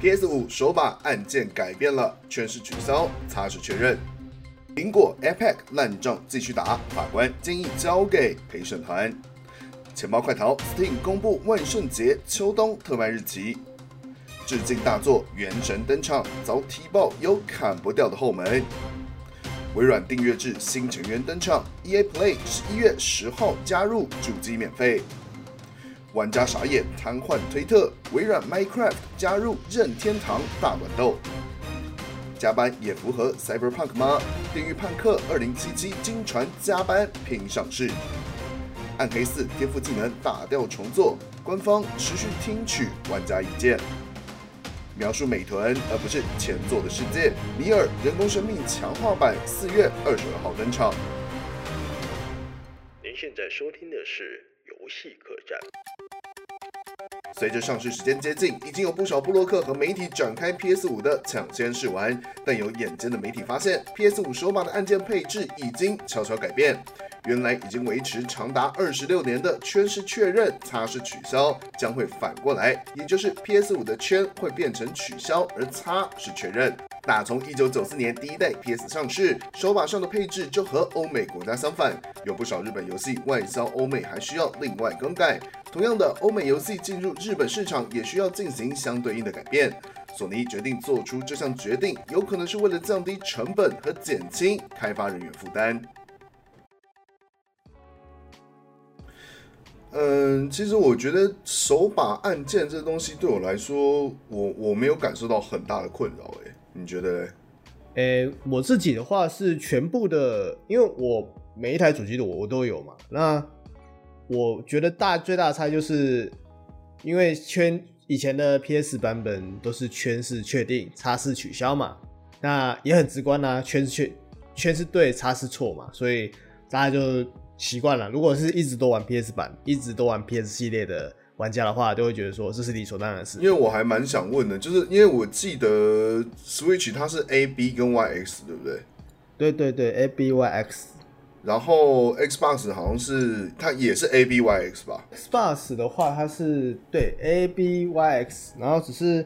PS 五手把按键改变了，全是取消，擦拭确认。苹果 Epic 烂仗继续打，法官建议交给陪审团。钱包快逃，Steam 公布万圣节秋冬特卖日期。致敬大作《原神》登场，遭踢爆有砍不掉的后门。微软订阅制新成员登场，EA Play 十一月十号加入，主机免费。玩家傻眼，瘫痪推特。微软 Minecraft 加入任天堂大乱斗。加班也符合 Cyberpunk 吗？地狱判客二零七七惊传加班拼上市。暗黑四天赋技能打掉重做，官方持续听取玩家意见。描述美屯而不是前作的世界。尼尔人工生命强化版四月二十二号登场。您现在收听的是戏客栈。随着上市时间接近，已经有不少布洛克和媒体展开 PS 五的抢先试玩。但有眼尖的媒体发现，PS 五手把的按键配置已经悄悄改变。原来已经维持长达二十六年的圈是确认、擦是取消，将会反过来，也就是 PS 五的圈会变成取消，而擦是确认。打从一九九四年第一代 PS 上市，手把上的配置就和欧美国家相反，有不少日本游戏外销欧美还需要另外更改。同样的，欧美游戏进入日本市场也需要进行相对应的改变。索尼决定做出这项决定，有可能是为了降低成本和减轻开发人员负担。嗯，其实我觉得手把按键这东西对我来说，我我没有感受到很大的困扰。哎，你觉得？诶，我自己的话是全部的，因为我每一台主机的我我都有嘛。那我觉得大最大的差就是，因为圈以前的 PS 版本都是圈是确定，叉是取消嘛，那也很直观啊，圈是确圈是对，叉是错嘛，所以大家就习惯了。如果是一直都玩 PS 版，一直都玩 PS 系列的玩家的话，就会觉得说这是理所当然的事。因为我还蛮想问的，就是因为我记得 Switch 它是 A B 跟 Y X 对不对？对对对，A B Y X。然后 Xbox 好像是它也是 A B Y X 吧？Xbox 的话，它是对 A B Y X，然后只是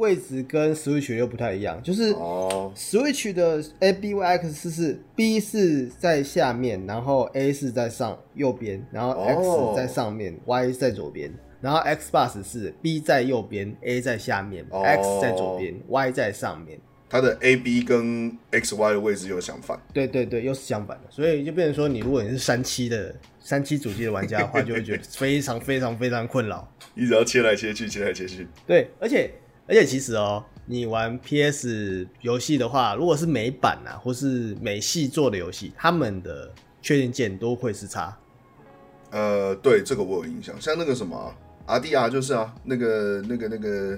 位置跟 Switch 又不太一样，就是哦，Switch 的 A B Y X 是 B 是在下面，然后 A 是在上右边，然后 X 在上面，哦，Y 在左边，然后 Xbox 是 B 在右边，A 在下面，哦，X 在左边，Y 在上面。它的 A B 跟 X Y 的位置又相反，对对对，又是相反的，所以就变成说，你如果你是三七的三七主机的玩家的话，就会觉得非常非常非常困扰，一直要切来切去，切来切去。对，而且而且其实哦，你玩 P S 游戏的话，如果是美版啊，或是美系做的游戏，他们的确定键都会是差。呃，对，这个我有印象，像那个什么 R D R 就是啊，那个那个那个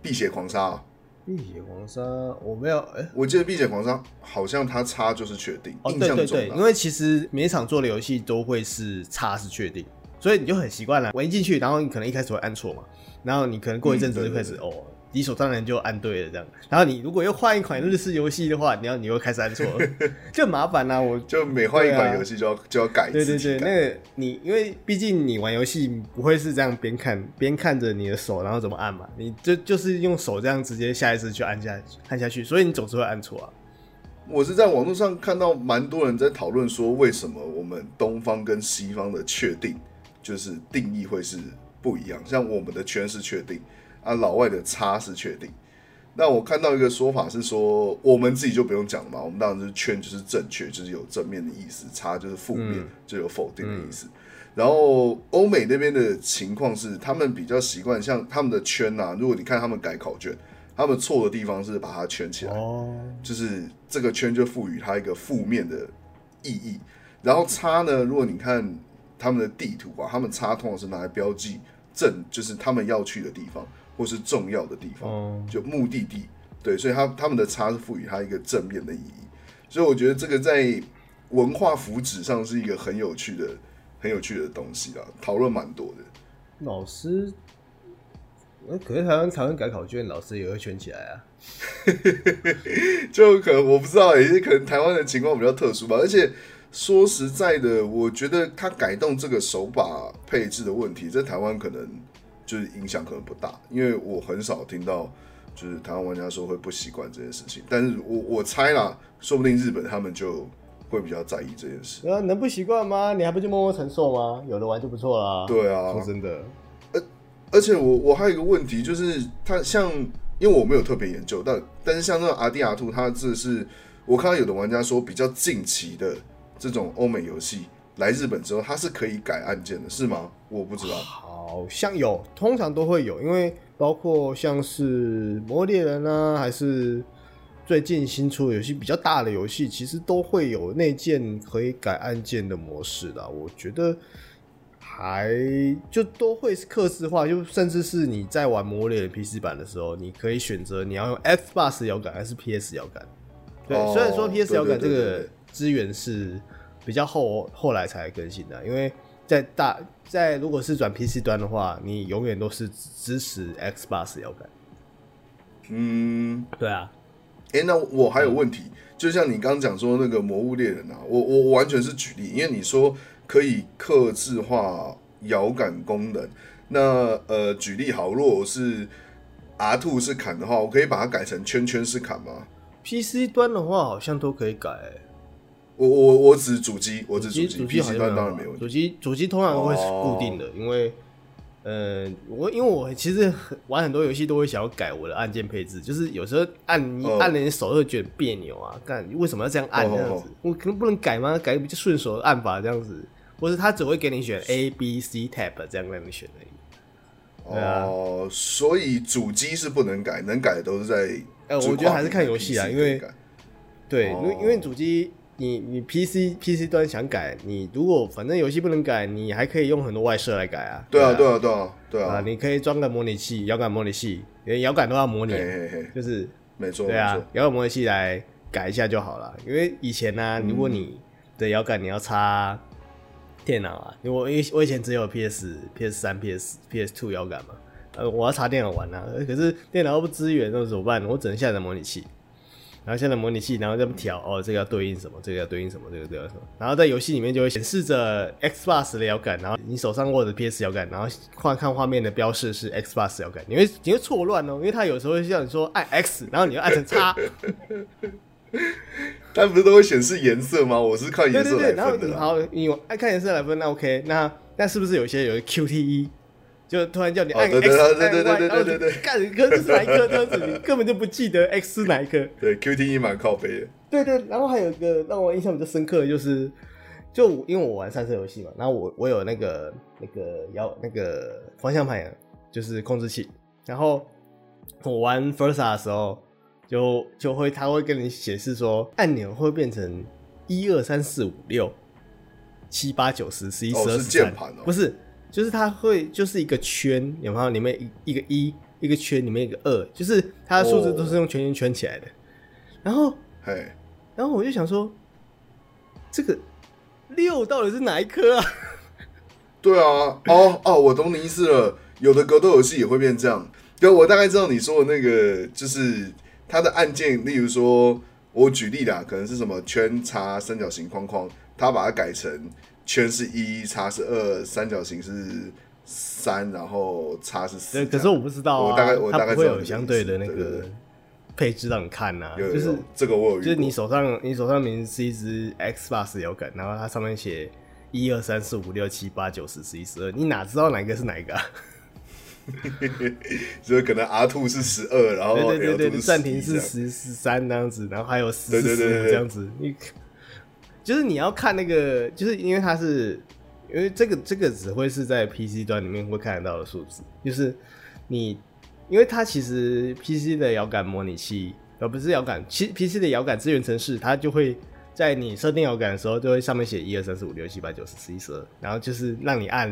碧血狂杀啊。碧血狂杀，我没有哎、欸，我记得碧血狂杀好像它叉就是确定，哦，对对对，因为其实每一场做的游戏都会是叉是确定，所以你就很习惯了，我一进去，然后你可能一开始会按错嘛，然后你可能过一阵子就开始、嗯、哦。理所当然就按对了这样，然后你如果又换一款日式游戏的话，你要你又开始按错了，就很麻烦啦、啊。我就每换一款游戏就要、啊、就要改。对对对，那个你因为毕竟你玩游戏不会是这样边看边看着你的手，然后怎么按嘛？你就就是用手这样直接下意识去按下按下去，所以你总是会按错啊。我是在网络上看到蛮多人在讨论说，为什么我们东方跟西方的确定就是定义会是不一样？像我们的圈是确定。啊，老外的差是确定。那我看到一个说法是说，我们自己就不用讲了嘛。我们当然就是圈就是正确，就是有正面的意思；差就是负面，嗯、就有否定的意思。嗯、然后欧美那边的情况是，他们比较习惯像他们的圈呐、啊。如果你看他们改考卷，他们错的地方是把它圈起来，哦、就是这个圈就赋予它一个负面的意义。然后叉呢，如果你看他们的地图啊，他们叉通常是拿来标记正，就是他们要去的地方。或是重要的地方，就目的地，对，所以他他们的差是赋予它一个正面的意义，所以我觉得这个在文化福祉上是一个很有趣的、很有趣的东西啦，讨论蛮多的。老师，可是台湾台湾改考卷，老师也会圈起来啊，就可能我不知道，也是可能台湾的情况比较特殊吧。而且说实在的，我觉得他改动这个手把配置的问题，在台湾可能。就是影响可能不大，因为我很少听到就是台湾玩家说会不习惯这件事情。但是我我猜啦，说不定日本他们就会比较在意这件事。啊，能不习惯吗？你还不就默默承受吗？有的玩就不错啦。对啊，说真的，而而且我我还有一个问题，就是他像，因为我没有特别研究，但但是像那种阿迪阿兔他这是我看到有的玩家说比较近期的这种欧美游戏来日本之后，它是可以改按键的，是吗？我不知道。好像有，通常都会有，因为包括像是《魔猎人》啊，还是最近新出的游戏比较大的游戏，其实都会有内建可以改按键的模式的。我觉得还就都会是客制化，就甚至是你在玩《魔猎人》PC 版的时候，你可以选择你要用 Xbox 摇杆还是 PS 摇杆。对，哦、虽然说 PS 摇杆这个资源是比较后后来才更新的，因为在大。在如果是转 PC 端的话，你永远都是支持 Xbox 摇杆。嗯，对啊。哎、欸，那我还有问题，嗯、就像你刚刚讲说那个《魔物猎人》啊，我我完全是举例，因为你说可以克制化摇杆功能。那呃，举例好，如果我是 R2 是砍的话，我可以把它改成圈圈是砍吗？PC 端的话，好像都可以改、欸。我我我只主机，我只主机，PC 端当然没问题。主机主机通常都会是固定的，因为呃，我因为我其实玩很多游戏都会想要改我的按键配置，就是有时候按你按了你手会觉得别扭啊，干为什么要这样按这样子？我可能不能改吗？改个比较顺手的按法这样子，或者他只会给你选 A B C tab 这样让你选而已。哦，所以主机是不能改，能改的都是在呃，我觉得还是看游戏啊，因为对，因为因为主机。你你 PC PC 端想改，你如果反正游戏不能改，你还可以用很多外设来改啊。对啊，对啊，对啊，对啊。你可以装个模拟器，摇杆模拟器，连摇杆都要模拟，就是没错。对啊，摇杆模拟器来改一下就好了。因为以前呢，如果你的摇杆你要插电脑啊，因为我我以前只有 PS PS 三 PS PS Two 摇杆嘛，呃，我要插电脑玩啊，可是电脑又不支援，那怎么办？我只能下载模拟器。然后现在模拟器，然后这么调哦，这个要对应什么？这个要对应什么？这个对应什么？然后在游戏里面就会显示着 Xbox 的摇杆，然后你手上握着 PS 摇杆，然后看看画面的标示是 Xbox 摇杆，你会你会错乱哦，因为它有时候会叫你说按 X，然后你要按成叉。它不是都会显示颜色吗？我是看颜色来分的。对对对，然后你好，你爱看颜色来分，那 OK，那那是不是有些有 QTE？就突然叫你按 X，对对对对对对对，干一颗是哪一颗这样子，你根本就不记得 X 是 哪一颗。对，QTE 蛮靠背的。对对，然后还有一个让我印象比较深刻的就是，就因为我玩赛车游戏嘛，然后我我有那个那个摇那个方向盘，就是控制器，然后我玩 Forza 的时候，就就会他会跟你显示说按钮会变成一二三四五六七八九十十一十二十三，不是。就是它会就是一个圈，有没有？里面一一个一，一个圈里面一个二，就是它的数字都是用圈圈圈起来的。然后，嘿，然后我就想说，这个六到底是哪一颗啊？对啊，哦哦，我懂你意思了。有的格斗游戏也会变这样。对，我大概知道你说的那个，就是它的按键，例如说，我举例啦，可能是什么圈叉三角形框框，它把它改成。圈是一，叉是二，三角形是三，然后叉是四。可是我不知道啊，我大概我大概会有相对的那个配置让你看呐、啊，就是这个我有，就是你手上你手上明明是一只 Xbox 摇杆，然后它上面写一二三四五六七八九十十一十二，你哪知道哪个是哪一个啊？所以可能 R two 是十二，然后对对对对，暂停是十十三那样子，然后还有十四这样子，你。就是你要看那个，就是因为它是，因为这个这个只会是在 PC 端里面会看得到的数字。就是你，因为它其实 PC 的遥感模拟器，而不是遥感，其 PC 的遥感资源程式，它就会在你设定遥感的时候，就会上面写一二三四五六七八九十十一十二，然后就是让你按，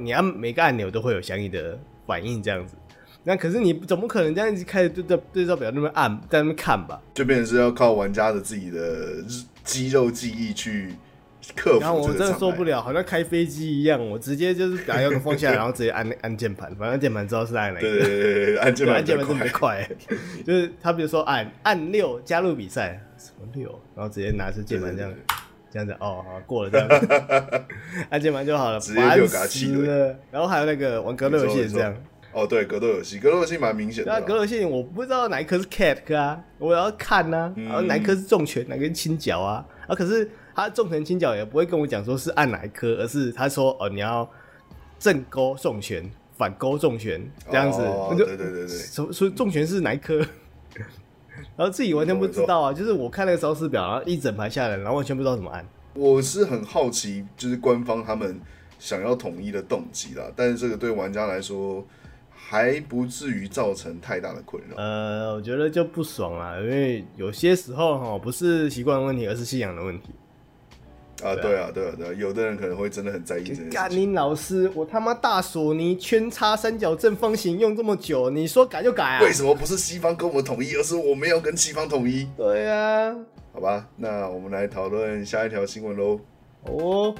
你按每个按钮都会有相应的反应这样子。那可是你总不可能这样一开始对照对照表那么按，在那边看吧？就变成是要靠玩家的自己的肌肉记忆去克服。然后我真的受不了，好像开飞机一样，我直接就是把摇杆放下来，然后直接按按键盘，反正键盘知道是按哪个。对对对对，按键盘，按键盘特别快。就是他比如说按按六加入比赛，什么六，然后直接拿出键盘这样这样子哦，好过了这样，按键盘就好了，直接就给他气了。然后还有那个玩格斗游戏也是这样。哦，对，格斗游戏，格斗游戏蛮明显的。那格斗游戏我不知道哪一颗是 cat 啊，我要看啊，然后哪一颗是重拳，哪个是轻脚啊？啊，可是他重拳轻脚也不会跟我讲说是按哪一颗，而是他说哦，你要正勾重拳，反勾重拳这样子。哦，对对对对。所所以重拳是哪一颗？然后自己完全不知道啊，就是我看那个招式表，然后一整排下来，然后完全不知道怎么按。我是很好奇，就是官方他们想要统一的动机啦，但是这个对玩家来说还不至于造成太大的困扰。呃，我觉得就不爽啦，因为有些时候哈，不是习惯的问题，而是信仰的问题。啊，对啊，对啊，对啊，有的人可能会真的很在意这件事。干你老师，我他妈大索尼圈叉三角正方形用这么久，你说改就改啊？为什么不是西方跟我们统一，而是我们要跟西方统一？对啊，好吧，那我们来讨论下一条新闻喽。哦。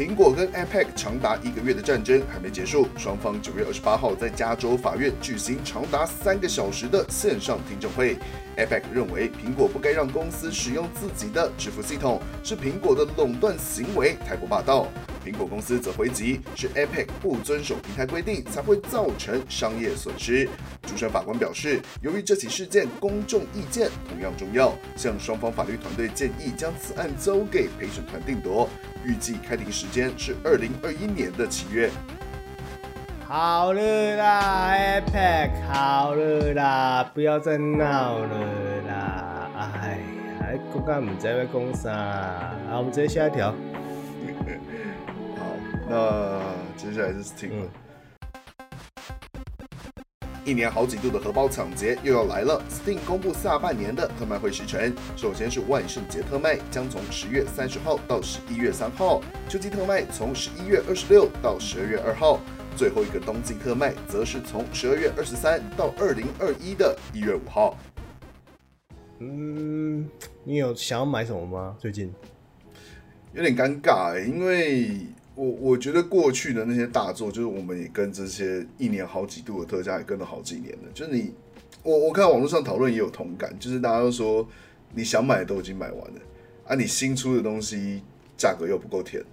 苹果跟 Epic 长达一个月的战争还没结束，双方九月二十八号在加州法院举行长达三个小时的线上听证会。Epic 认为苹果不该让公司使用自己的支付系统，是苹果的垄断行为太过霸道。苹果公司则回击，是 Epic 不遵守平台规定才会造成商业损失。主审法官表示，由于这起事件公众意见同样重要，向双方法律团队建议将此案交给陪审团定夺。预计开庭时间是二零二一年的七月。好了啦，iPad，好了啦，不要再闹了啦！哎还，公干唔知要讲啥？好，我们直接下一条。好，那接下来是 Steam。嗯一年好几度的荷包抢劫又要来了，Steam 公布下半年的特卖会时程。首先是万圣节特卖，将从十月三十号到十一月三号；秋季特卖从十一月二十六到十二月二号；最后一个冬季特卖则是从十二月二十三到二零二一的一月五号。嗯，你有想要买什么吗？最近有点尴尬欸，因为。我我觉得过去的那些大作，就是我们也跟这些一年好几度的特价也跟了好几年了。就是你，我我看网络上讨论也有同感，就是大家都说你想买的都已经买完了，啊，你新出的东西价格又不够甜，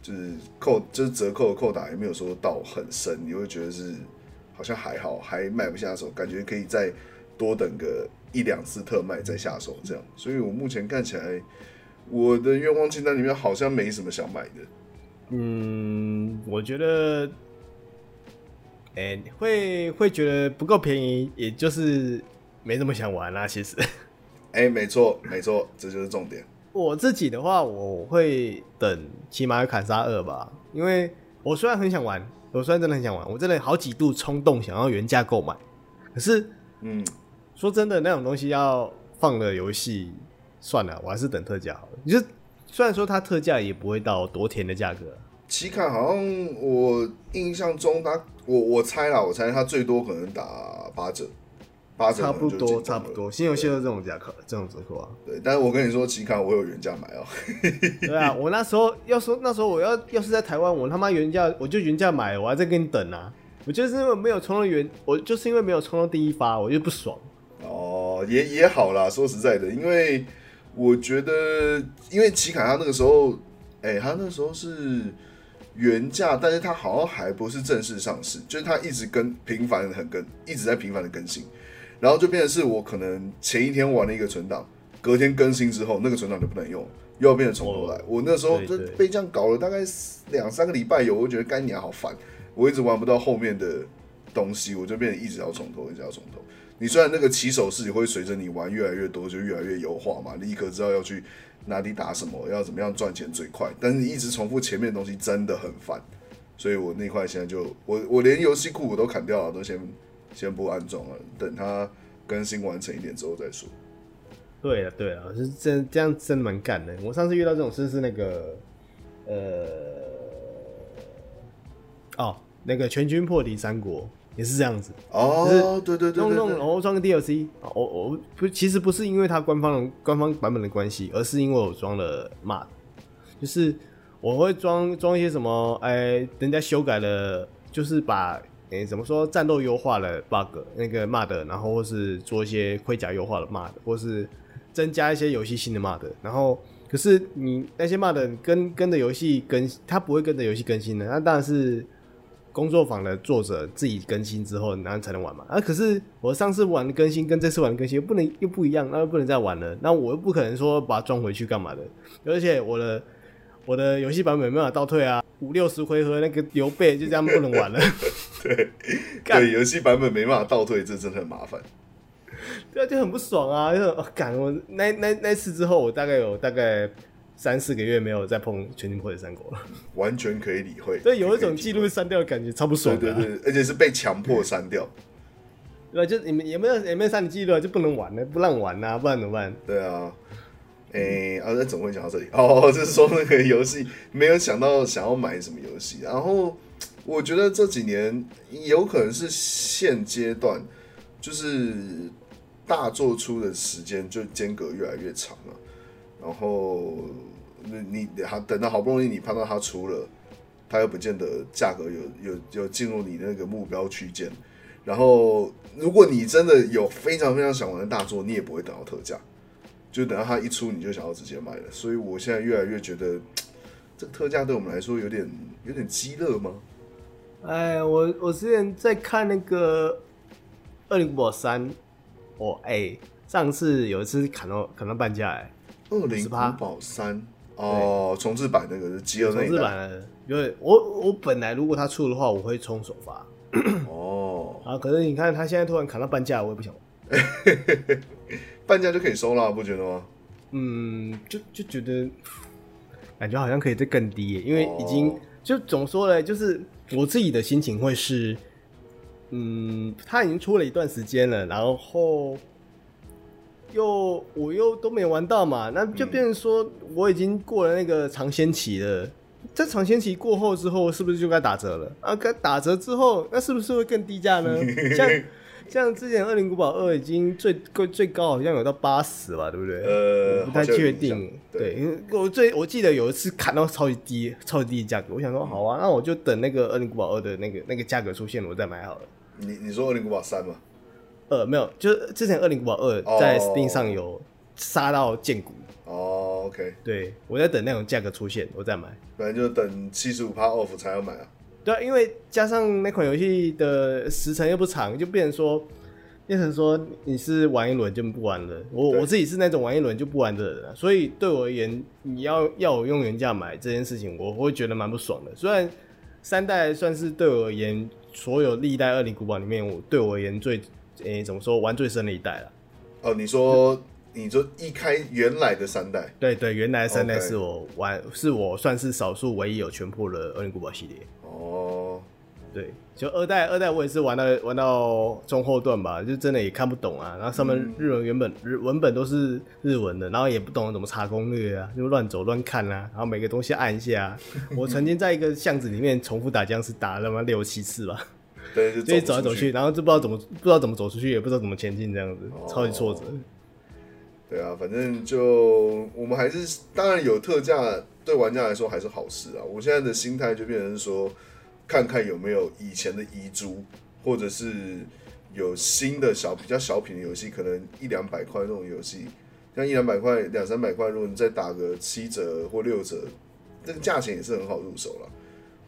就是扣就是折扣的扣打也没有说到很深，你会觉得是好像还好，还买不下手，感觉可以再多等个一两次特卖再下手这样。所以我目前看起来，我的愿望清单里面好像没什么想买的。嗯，我觉得，哎、欸，会会觉得不够便宜，也就是没那么想玩啦、啊。其实，哎、欸，没错，没错，这就是重点。我自己的话，我会等起码有砍杀二吧，因为我虽然很想玩，我虽然真的很想玩，我真的好几度冲动想要原价购买，可是，嗯，说真的，那种东西要放了游戏，算了，我还是等特价好了。你就。虽然说它特价也不会到多甜的价格，奇卡好像我印象中他，我我猜啦，我猜他最多可能打八折，八折差不多差不多，新游戏都这种价格，这种折扣啊。对，但是我跟你说，奇卡我有原价买哦、喔。对啊，我那时候要说那时候我要要是在台湾，我他妈原价我就原价买，我还在跟你等啊。我就是因为没有冲到原，我就是因为没有冲到第一发，我就不爽。哦，也也好啦，说实在的，因为。我觉得，因为奇卡他那个时候，哎、欸，他那时候是原价，但是它好像还不是正式上市，就是它一直跟频繁的很跟，一直在频繁的更新，然后就变成是我可能前一天玩了一个存档，隔天更新之后，那个存档就不能用，又要变成从头来。我那时候就被这样搞了大概两三个礼拜有，我觉得干娘好烦，我一直玩不到后面的东西，我就变得一直要从头，一直要从头。你虽然那个起手式也会随着你玩越来越多，就越来越优化嘛，你可知道要去哪里打什么，要怎么样赚钱最快。但是一直重复前面的东西真的很烦，所以我那块现在就我我连游戏库我都砍掉了，都先先不安装了，等它更新完成一点之后再说。对啊对啊，是真这样真的蛮干的。我上次遇到这种事是那个呃哦那个全军破敌三国。也是这样子。哦，对对对，弄弄然后装个 DLC，我我不其实不是因为它官方的官方版本的关系，而是因为我装了 mod，就是我会装装一些什么，哎、欸，人家修改了，就是把哎、欸、怎么说战斗优化了 bug 那个 mod，然后或是做一些盔甲优化的 mod，或是增加一些游戏新的 mod，然后可是你那些 mod 跟跟着游戏更，它不会跟着游戏更新的，那当然是。工作坊的作者自己更新之后，然后才能玩嘛。啊，可是我上次玩的更新跟这次玩的更新又不能又不一样，那又不能再玩了。那我又不可能说把它装回去干嘛的？而且我的我的游戏版本没办法倒退啊，五六十回合那个刘备就这样不能玩了。对，对，游戏版本没办法倒退，这真的很麻烦。对啊，就很不爽啊！就赶、哦、我那那那次之后，我大概有大概。三四个月没有再碰全军破解三国了，完全可以理会。对，有一种记录删掉的感觉，超不爽的、啊。对对对，而且是被强迫删掉。对，就你们也没有也没有删你记录，就不能玩了，不让玩啊，不然怎么办？对啊，哎、欸，啊，那怎么会讲到这里？哦，就是说那个游戏没有想到想要买什么游戏，然后我觉得这几年有可能是现阶段，就是大做出的时间就间隔越来越长了。然后，你你还等到好不容易你判断它出了，它又不见得价格有有有进入你那个目标区间。然后，如果你真的有非常非常想玩的大作，你也不会等到特价，就等到它一出你就想要直接买了。所以我现在越来越觉得，这个特价对我们来说有点有点鸡肋吗？哎，我我之前在看那个《二零五三》，哦，哎，上次有一次砍到砍到半价，哎。恶灵古堡三哦，重置版那个是饥饿那一代。重置版的，因为我我本来如果他出的话，我会冲首发。哦，啊，可是你看他现在突然砍到半价，我也不想玩。半价就可以收了，不觉得吗？嗯，就就觉得感觉好像可以再更低，因为已经、哦、就总说呢，就是我自己的心情会是，嗯，他已经出了一段时间了，然后。又我又都没玩到嘛，那就变成说我已经过了那个尝鲜期了。在尝鲜期过后之后，是不是就该打折了？啊，该打折之后，那是不是会更低价呢？像像之前《恶灵古堡二》已经最最最高好像有到八十吧，对不对？呃，不太确定。对，因为我最我记得有一次砍到超级低、超级低的价格，我想说好啊，那我就等那个《恶灵古堡二》的那个那个价格出现，我再买好了。你你说《恶灵古堡三》吗？呃，没有，就是之前《恶灵古堡二》在 Steam 上有杀到剑骨。哦，OK，对，我在等那种价格出现，我再买。反正就等七十五趴 off 才要买啊。对啊，因为加上那款游戏的时程又不长，就变成说，变成说你是玩一轮就不玩了。我我自己是那种玩一轮就不玩的人啊，所以对我而言，你要要我用原价买这件事情，我会觉得蛮不爽的。虽然三代算是对我而言，所有历代《二零古堡》里面，我对我而言最。诶、欸，怎么说玩最深的一代了？哦，你说，你说一开原来的三代，对对，原来的三代是我玩.是我算是少数唯一有全破的《恶灵古堡》系列。哦，对，就二代，二代我也是玩到玩到中后段吧，就真的也看不懂啊。然后上面日文原本、嗯、日文本都是日文的，然后也不懂怎么查攻略啊，就乱走乱看啊，然后每个东西按一下、啊。我曾经在一个巷子里面重复打僵尸，打了他妈六七次吧。对，就走，走来走去，然后就不知道怎么不知道怎么走出去，也不知道怎么前进，这样子、哦、超级挫折。对啊，反正就我们还是当然有特价，对玩家来说还是好事啊。我现在的心态就变成说，看看有没有以前的遗珠，或者是有新的小比较小品的游戏，可能一两百块那种游戏，像一两百块、两三百块，如果你再打个七折或六折，这个价钱也是很好入手了。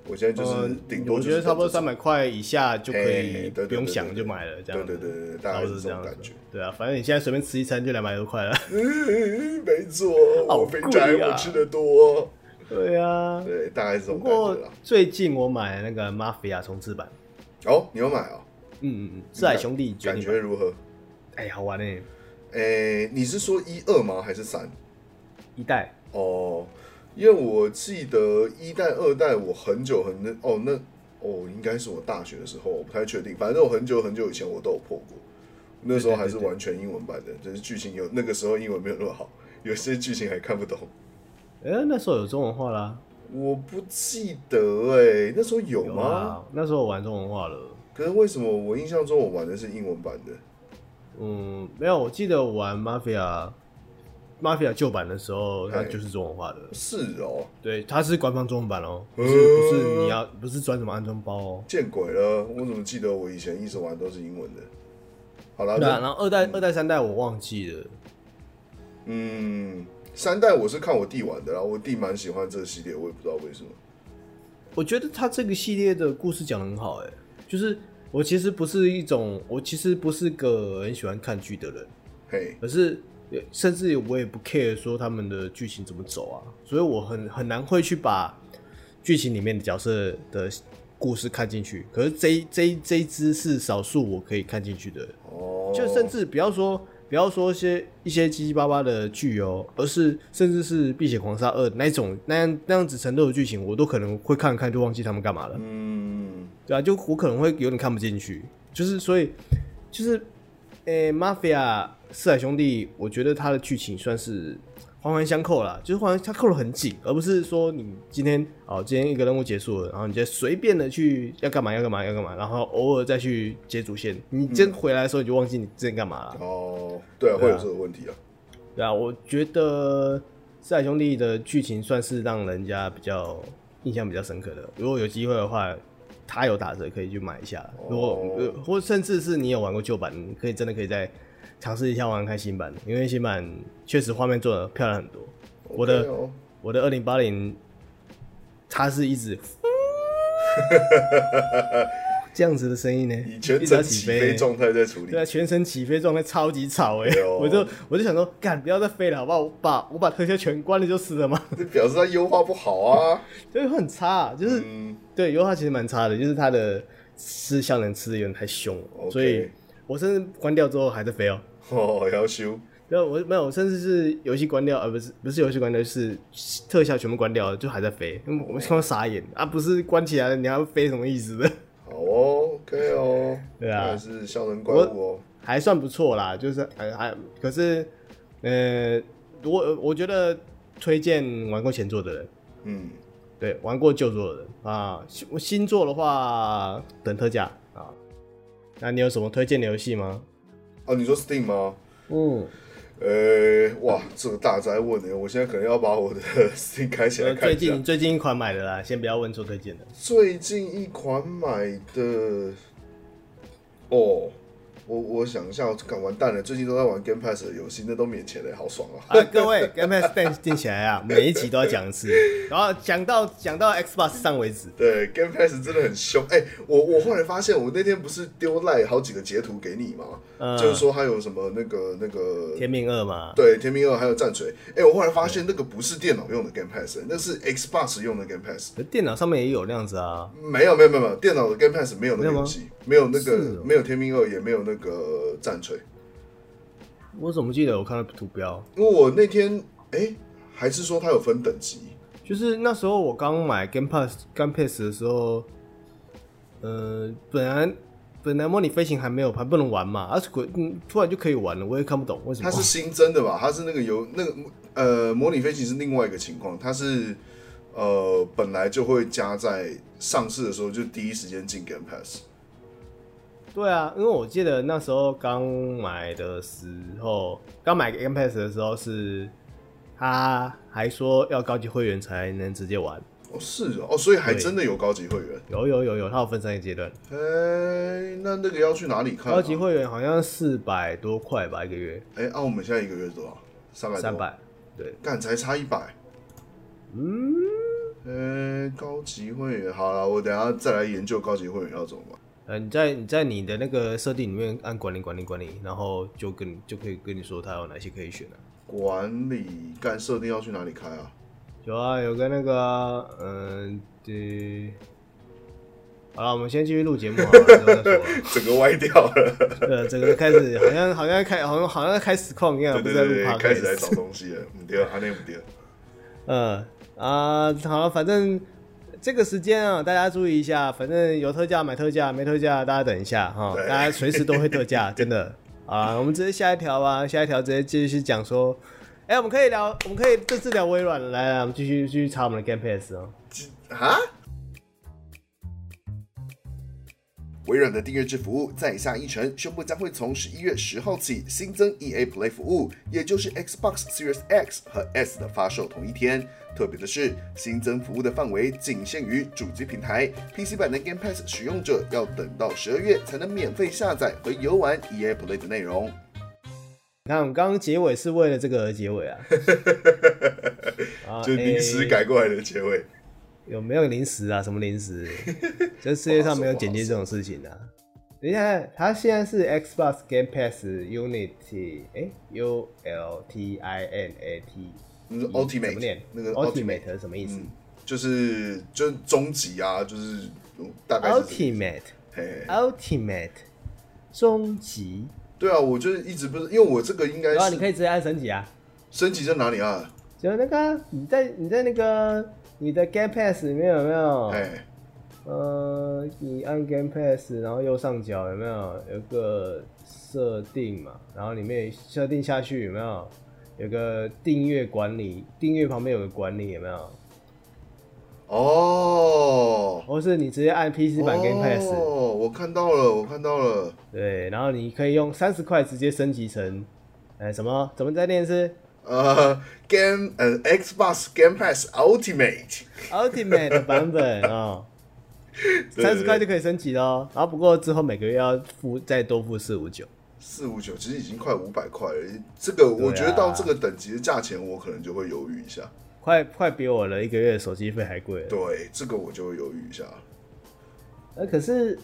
我现在就是顶多，我觉得差不多三百块以下就可以不用想就买了，这样。对对对对，大概是这种感觉。对啊，反正你现在随便吃一餐就两百多块了。嗯，没错，我肥宅我吃的多。对啊，对，大概是这种感觉。不过最近我买那个 Mafia 重置版。哦，你有买哦？嗯嗯嗯，四海兄弟感觉如何？哎，好玩呢。哎，你是说一二吗？还是三？一代。哦。因为我记得一代、二代，我很久很那哦那哦，应该是我大学的时候，我不太确定。反正我很久很久以前我都有破过，那时候还是完全英文版的，就是剧情有那个时候英文没有那么好，有些剧情还看不懂。哎、欸，那时候有中文化啦？我不记得哎、欸，那时候有吗有、啊？那时候我玩中文化了。可是为什么我印象中我玩的是英文版的？嗯，没有，我记得我玩 Mafia。Mafia 旧版的时候，它就是中文化的。是哦，对，它是官方中文版哦，不是不是你要不是转什么安装包哦。见鬼了！我怎么记得我以前一直玩都是英文的？好了，对啊，然后二代、二代、三代我忘记了。嗯，三代我是看我弟玩的，然后我弟蛮喜欢这个系列，我也不知道为什么。我觉得他这个系列的故事讲的很好，哎，就是我其实不是一种，我其实不是个很喜欢看剧的人，嘿，可是甚至我也不 care 说他们的剧情怎么走啊，所以我很很难会去把剧情里面的角色的故事看进去。可是这一这一这一支是少数我可以看进去的，哦，就甚至不要说。不要说一些一些七七八八的剧哦，而是甚至是《碧血狂杀二》那种那样那样子程度的剧情，我都可能会看看就忘记他们干嘛了。嗯，对啊，就我可能会有点看不进去。就是所以就是，诶、欸，《Mafia》四海兄弟，我觉得它的剧情算是。环环相扣啦，就是环它扣的很紧，而不是说你今天哦，今天一个任务结束了，然后你就随便的去要干嘛要干嘛要干嘛，然后偶尔再去接主线。你真回来的时候，你就忘记你之前干嘛了。哦，对啊，会有这个问题啊。对啊，我觉得《四海兄弟》的剧情算是让人家比较印象比较深刻的。如果有机会的话，他有打折可以去买一下。如果、哦、或甚至是你有玩过旧版，你可以真的可以在。尝试一下玩看新版的，因为新版确实画面做的漂亮很多。Okay 我的、哦、我的二零八零，它是一直 这样子的声音呢，以全程起飞状态在处理。对啊，全身起飞状态超级吵哎，哦、我就我就想说，干不要再飞了，好不好？我把我把特效全关了就是了嘛。这表示它优化不好啊，就是很差，就是、嗯、对优化其实蛮差的，就是它的吃效能吃的有点太凶，Okay 所以。我甚至关掉之后还在飞哦、喔，哦，要修。没有，我没有，我甚至是游戏关掉，而不是不是游戏关掉，是特效全部关掉了，就还在飞。我看到傻眼啊！不是关起来了，你还要飞什么意思的？好哦，OK 哦，对啊，还是效能怪物哦，还算不错啦，就是还还可是，呃，我我觉得推荐玩过前作的人，嗯，对，玩过旧作的人啊，新新作的话等特价。那你有什么推荐的游戏吗？哦，你说 Steam 吗？嗯，呃、欸，哇，这个大灾问呢，我现在可能要把我的 Steam 开起来看一下。最近最近一款买的啦，先不要问做推荐的。最近一款买的，哦。我我想一下，我干完蛋了。最近都在玩 Game Pass 的游戏，那都免钱的，好爽啊！啊，各位 Game Pass 定 起来啊，每一集都要讲一次，然后讲到讲到 Xbox 上为止。对，Game Pass 真的很凶。哎、欸，我我后来发现，我那天不是丢赖好几个截图给你吗？嗯、就是说还有什么那个那个天命二嘛？对，天命二还有战锤。哎、欸，我后来发现那个不是电脑用的 Game Pass，那是 Xbox 用的 Game Pass。电脑上面也有那样子啊？没有没有没有，电脑的 Game Pass 没有那个游戏，没有那个、喔、没有天命二，也没有那个战锤。我怎么记得我看到图标？因为我那天哎、欸，还是说它有分等级？就是那时候我刚买 Game Pass Game Pass 的时候，呃，本来本来模拟飞行还没有还不能玩嘛，而且嗯突然就可以玩了，我也看不懂为什么。它是新增的吧？它是那个游那个呃模拟飞行是另外一个情况，它是呃本来就会加在上市的时候就第一时间进 Game Pass。对啊，因为我记得那时候刚买的时候，刚买 Game Pass 的时候是，他还说要高级会员才能直接玩。哦，是哦，所以还真的有高级会员。有有有有，它有分三个阶段。哎，那那个要去哪里看啊？高级会员好像四百多块吧，一个月。哎，那我们现在一个月多少？三百。三百。对，干才差一百。嗯。哎，高级会员，好了，我等下再来研究高级会员要怎么玩。呃，你在你在你的那个设定里面按管理管理管理，然后就跟就可以跟你说它有哪些可以选了。管理干设定要去哪里开啊？有啊，有个那个嗯，对。好了，我们先继续录节目好了，再说。整个歪掉了。呃，整个开始好像好像开好像好像开实况一样，不是在录趴，开始来找东西了。不对，还那不对。嗯 啊，好了，反正。这个时间啊，大家注意一下，反正有特价买特价，没特价大家等一下哈，大家随时都会特价，真的啊。我们直接下一条吧，下一条直接继续讲说，哎，我们可以聊，我们可以这次聊微软，来来，我们继续继续查我们的 Game Pass 哦。啊？微软的订阅制服务在下一城宣布，将会从十一月十号起新增 EA Play 服务，也就是 Xbox Series X 和 S 的发售同一天。特别的是，新增服务的范围仅限于主机平台，PC 版的 Game Pass 使用者要等到十二月才能免费下载和游玩 EA Play 的内容。那，我们刚刚结尾是为了这个而结尾啊，就临时改过来的结尾。有没有零食啊？什么零食？这世界上没有剪辑这种事情的、啊。等一下，他现在是 Xbox Game Pass Unity，哎、欸、，U L T I N A T，那个 Ultimate，怎么念？那个 Ultimate 是什么意思？嗯、就是就是终极啊，就是大概是 Ultimate，Ultimate，终极。对啊，我就是一直不是，因为我这个应该是，你可以直接按升级啊。升级在哪里啊？就那个你在你在那个你的 Game Pass 里面有没有？呃，你按 Game Pass，然后右上角有没有有个设定嘛？然后里面设定下去有没有有个订阅管理？订阅旁边有个管理有没有？哦，或是你直接按 PC 版 Game Pass？哦，我看到了，我看到了。对，然后你可以用三十块直接升级成，哎，什么？怎么在电视？呃，Game，呃，Xbox Game Pass Ultimate，Ultimate 的版本啊。哦三十块就可以升级了，然后不过之后每个月要付再多付四五九，四五九其实已经快五百块了。这个我觉得到这个等级的价钱，我可能就会犹豫一下，啊、快快比我的一个月手机费还贵。对，这个我就会犹豫一下。呃，可是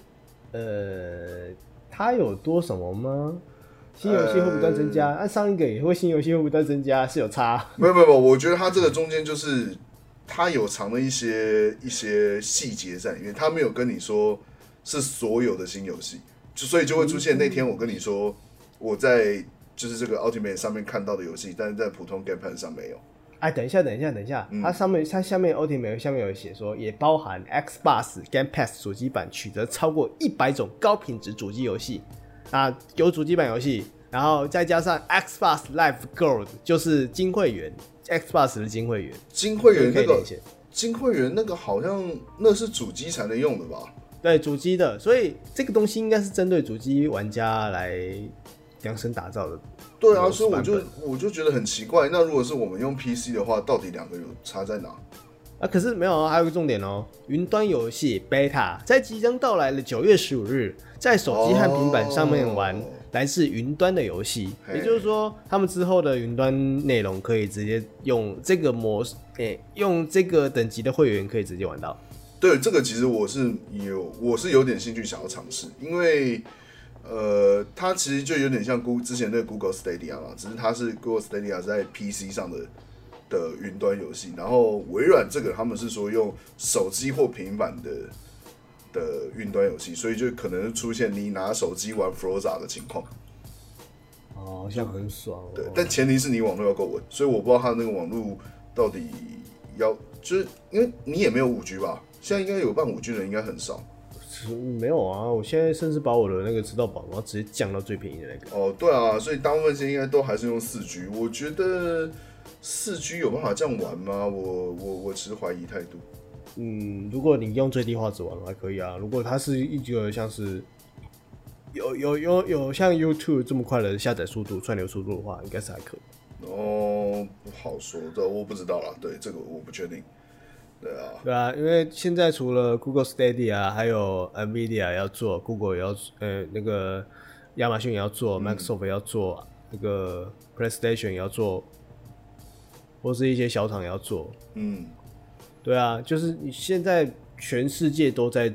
呃，它有多什么吗？新游戏会不断增加，按、呃啊、上一个也会新游戏会不断增加，是有差？没有没有，我觉得它这个中间就是。它有藏了一些一些细节在里面，它没有跟你说是所有的新游戏，就所以就会出现那天我跟你说我在就是这个 Ultimate 上面看到的游戏，但是在普通 Game Pass 上没有。哎，等一下，等一下，等一下，嗯、它上面它下面 Ultimate 下面有写说，也包含 Xbox Game Pass 主机版取得超过一百种高品质主机游戏啊，有主机版游戏，然后再加上 Xbox Live Gold 就是金会员。Xbox 的金会员，金会员那个金会员那个好像那是主机才能用的吧？对，主机的，所以这个东西应该是针对主机玩家来量身打造的。对啊，所以我就我就觉得很奇怪。那如果是我们用 PC 的话，到底两个有差在哪？啊，可是没有啊，还有个重点哦，云端游戏 Beta 在即将到来的九月十五日，在手机和平板上面玩。哦来自云端的游戏，也就是说，他们之后的云端内容可以直接用这个模式，诶、欸，用这个等级的会员可以直接玩到。对，这个其实我是有，我是有点兴趣想要尝试，因为，呃，它其实就有点像 Google 之前那个 Google Stadia 嘛，只是它是 Google Stadia 在 PC 上的的云端游戏，然后微软这个他们是说用手机或平板的。的云端游戏，所以就可能出现你拿手机玩 Forza 的情况。哦，好像很爽哦。对，但前提是你网络要够稳，所以我不知道他那个网络到底要，就是因为你也没有五 G 吧？现在应该有办五 G 的人应该很少。没有啊，我现在甚至把我的那个吃到饱，然后直接降到最便宜的那个。哦，对啊，所以大部分现在应该都还是用四 G。我觉得四 G 有办法这样玩吗？我我我持怀疑态度。嗯，如果你用最低画质玩还可以啊。如果它是一个像是有有有有像 YouTube 这么快的下载速度、串流速度的话，应该是还可以。哦，不好说的，我不知道啦。对，这个我不确定。对啊，对啊，因为现在除了 Google Stadia 啊，还有 Nvidia 要做，Google 也要呃那个亚马逊也要做，嗯，Microsoft 也要做，那个 PlayStation 也要做，或是一些小厂也要做，嗯。对啊，就是你现在全世界都在，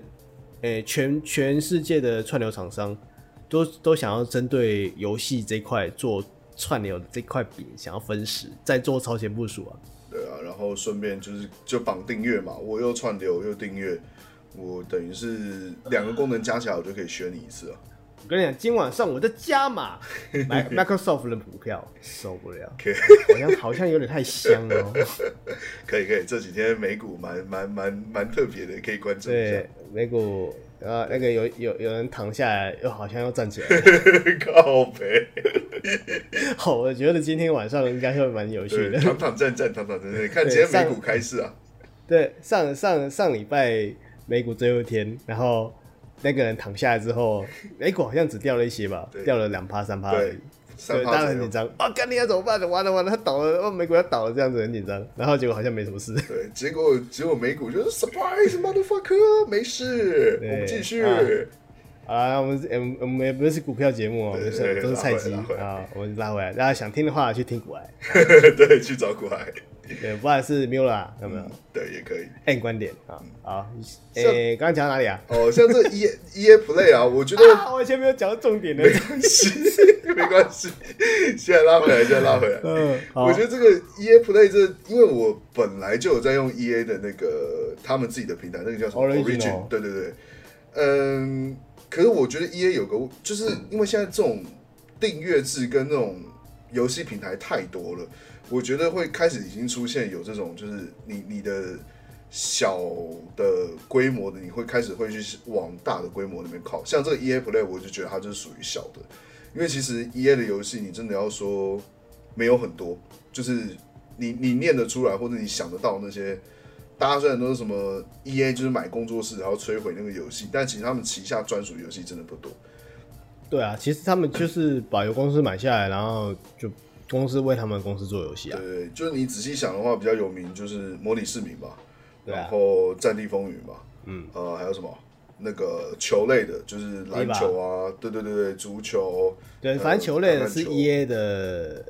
诶、欸，全全世界的串流厂商都都想要针对游戏这块做串流的这块饼，想要分食，在做超前部署啊。对啊，然后顺便就是就绑订阅嘛，我又串流又订阅，我等于是两个功能加起来，我就可以选你一次啊。我跟你讲，今晚上我在加码 买 Microsoft 的股票，受不了.好像好像有点太香了哦。可以可以，这几天美股蛮蛮蛮蛮特别的，可以关注一下。对，美股啊，那个有有有人躺下来，又好像要站起来。靠北。好，我觉得今天晚上应该会蛮有趣的。躺躺站站，躺躺站站，看今天美股开市啊。对，上上上礼拜美股最后一天，然后。那个人躺下来之后，美股好像只掉了一些吧，掉了两趴三趴而已，对，大家很紧张啊，干你要怎么办？完了完了，他倒了，哦，美股要倒了，这样子很紧张，然后结果好像没什么事，对，结果结果美股就是 surprise motherfucker，没事，我们继续，啊，我们我们也不是股票节目啊，我们是都是菜鸡。啊，我们拉回来，大家想听的话去听股癌，对，去找股癌。对，不然是 Mula 有没有？对，也可以。M 观点啊，好，诶，刚刚讲到哪里啊？哦，像这 E E A Play 啊，我觉得我以前没有讲到重点的，没关系，没关系，现在拉回来，现在拉回来。嗯，我觉得这个 E A Play 这，因为我本来就有在用 E A 的那个他们自己的平台，那个叫什么 Origin？对对对，嗯，可是我觉得 E A 有个，就是因为现在这种订阅制跟那种游戏平台太多了。我觉得会开始已经出现有这种，就是你你的小的规模的，你会开始会去往大的规模里面靠。像这个 EA Play，我就觉得它就是属于小的，因为其实 EA 的游戏你真的要说没有很多，就是你你念得出来或者你想得到那些，大家虽然都是什么 EA 就是买工作室然后摧毁那个游戏，但其实他们旗下专属游戏真的不多。对啊，其实他们就是把游公司买下来，然后就。公司为他们公司做游戏啊？对，就是你仔细想的话，比较有名就是《模拟市民》吧，然后《战地风云》吧，嗯，呃，还有什么那个球类的，就是篮球啊，对对对对，足球，对，反正球类的是 EA 的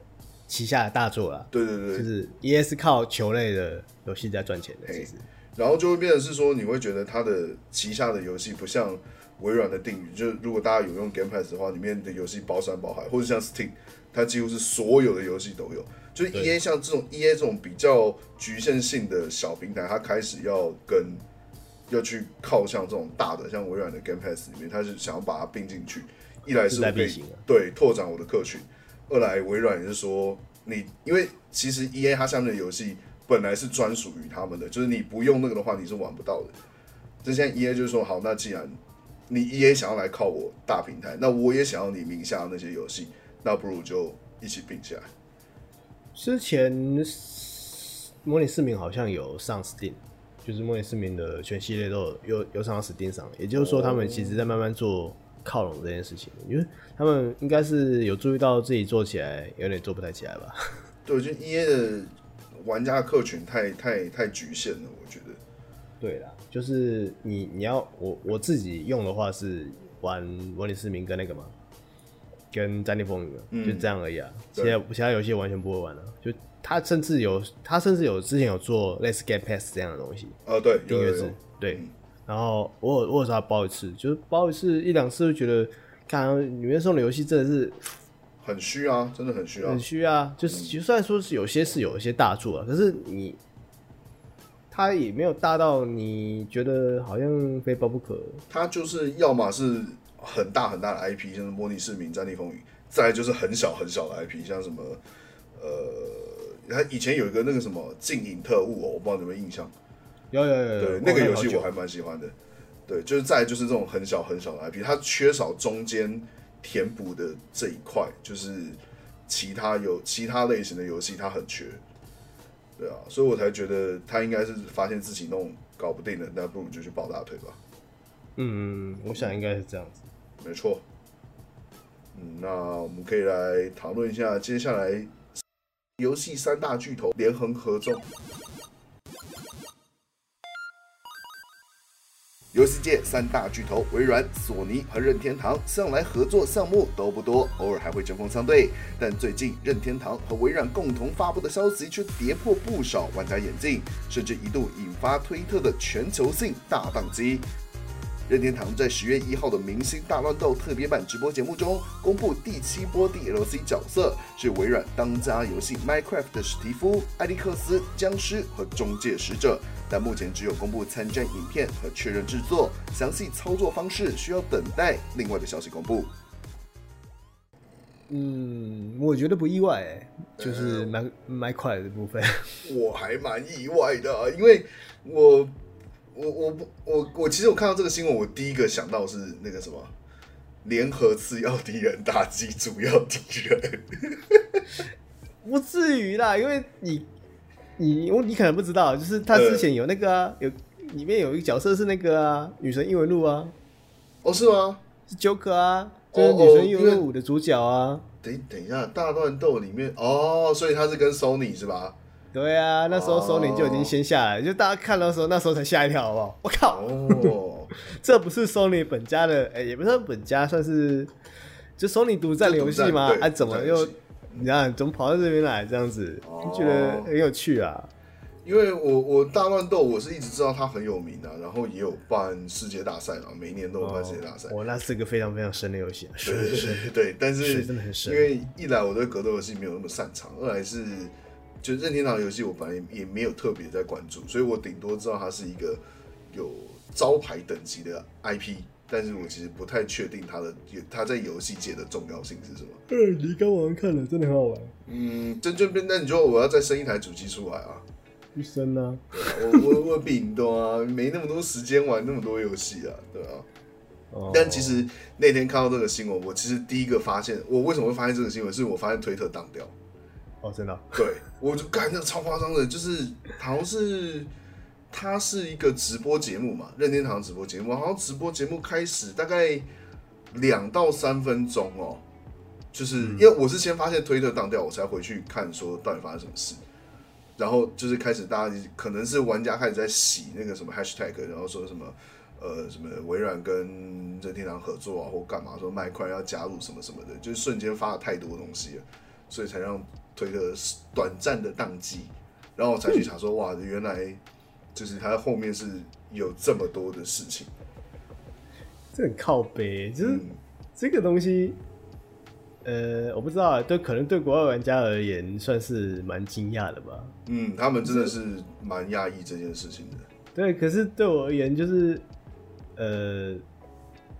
旗下的大作啦。对对对，就是 EA 是靠球类的游戏在赚钱的，其实。然后就会变成是说，你会觉得它的旗下的游戏不像微软的定语，就是如果大家有用 Game Pass 的话，里面的游戏包山包海，或者像 Steam。它几乎是所有的游戏都有，就是 EA 像这种 EA 这种比较局限性的小平台，它开始要跟要去靠向这种大的，像微软的 Game Pass 里面，它是想要把它并进去。一来是我可以对拓展我的客群，二来微软也是说你，因为其实 EA 它下面的游戏本来是专属于他们的，就是你不用那个的话，你是玩不到的。这现在 EA 就是说，好，那既然你 EA 想要来靠我大平台，那我也想要你名下那些游戏。那不如就一起并起来。之前模拟市民好像有上 Steam，就是模拟市民的全系列都有有有上到 Steam 上，也就是说他们其实在慢慢做靠拢这件事情。因为他们应该是有注意到自己做起来有点做不太起来吧？对，就 EA 的玩家客群太太太局限了，我觉得。对啦，就是你你要我我自己用的话是玩模拟市民跟那个嘛。跟战地风云、嗯、就这样而已啊，其他其他游戏完全不会玩了。就他甚至有，他甚至有之前有做类似 Game Pass 这样的东西。哦，对，订阅制，对。嗯、然后我有我有时候包一次，就是包一次一两次，就觉得看里面送的游戏真的是很虚啊，真的很虚啊，很虚啊。就是就算说是有些是有一些大作啊，可是你他也没有大到你觉得好像非包不可。他就是要么是。很大很大的 IP，像是《模拟市民》《战地风云》，再来就是很小很小的 IP，像什么呃，他以前有一个那个什么《镜影特务》哦，我不知道你有没有印象？有有有，对，那个游戏我还蛮喜欢的。对，就是再就是这种很小很小的 IP，它缺少中间填补的这一块，就是其他有其他类型的游戏它很缺。对啊，所以我才觉得他应该是发现自己弄搞不定了，那不如就去抱大腿吧。嗯，我想应该是这样子。没错，嗯，那我们可以来讨论一下接下来游戏三大巨头联合合作。游戏界三大巨头微软、索尼和任天堂向来合作项目都不多，偶尔还会针锋相对。但最近任天堂和微软共同发布的消息却跌破不少玩家眼镜，甚至一度引发推特的全球性大宕机。任天堂在十月一号的《明星大乱斗》特别版直播节目中，公布第七波 DLC 角色是微软当家游戏《Minecraft》的史蒂夫、艾利克斯、僵尸和中介使者，但目前只有公布参战影片和确认制作，详细操作方式需要等待另外的消息公布。嗯，我觉得不意外，哎，就是蛮蛮快的部分，我还蛮意外的，因为我。我我不我我其实我看到这个新闻，我第一个想到是那个什么联合次要敌人打击主要敌人，不至于啦，因为你你我你可能不知道，就是他之前有那个啊，呃、有里面有一个角色是那个啊，女神异闻录啊，哦是吗？是 Joker 啊，就是女神异闻录的主角啊。哦哦、等等一下，大乱斗里面哦，所以他是跟 Sony 是吧？对啊，那时候索尼就已经先下来，oh. 就大家看到的时候，那时候才吓一跳，好不好？我靠，oh. 这不是索尼本家的，哎、欸，也不是本家，算是就索尼独占的游戏吗？哎、啊，怎么又你看怎么跑到这边来这样子？就觉得很有趣啊。因为我我大乱斗我是一直知道它很有名啊，然后也有办世界大赛嘛，每一年都有办世界大赛。哦，那是个非常非常深的游戏，对对对对，但是。因为一来我对格斗游戏没有那么擅长，二来是就任天堂游戏我本来也没有特别在关注，所以我顶多知道它是一个有招牌等级的 IP，但是我其实不太确定它的它在游戏界的重要性是什么。嗯，你刚玩看了，真的很好玩。嗯，真就变，那你说我要再生一台主机出来啊。一生呢、啊？我我我比你多啊，没那么多时间玩那么多游戏啊，对啊。Oh. 但其实那天看到这个新闻，我其实第一个发现，我为什么会发现这个新闻，是我发现推特当掉。哦，oh, 真的？对，我就干那个超夸张的，就是好像是它是一个直播节目嘛，任天堂直播节目，好像直播节目开始大概两到三分钟哦，就是因为我是先发现推特当掉，我才回去看说到底发生什么事。然后就是开始，大家可能是玩家开始在洗那个什么 hashtag，然后说什么呃什么微软跟任天堂合作啊，或干嘛说麦块要加入什么什么的，就是瞬间发了太多东西了，所以才让推特短暂的宕机。然后我才去查说，哇，原来就是它后面是有这么多的事情，这很靠北，就是这个东西。呃，我不知道啊，对，可能对国外玩家而言算是蛮惊讶的吧。嗯，他们真的是蛮讶异这件事情的。对，可是对我而言，就是呃，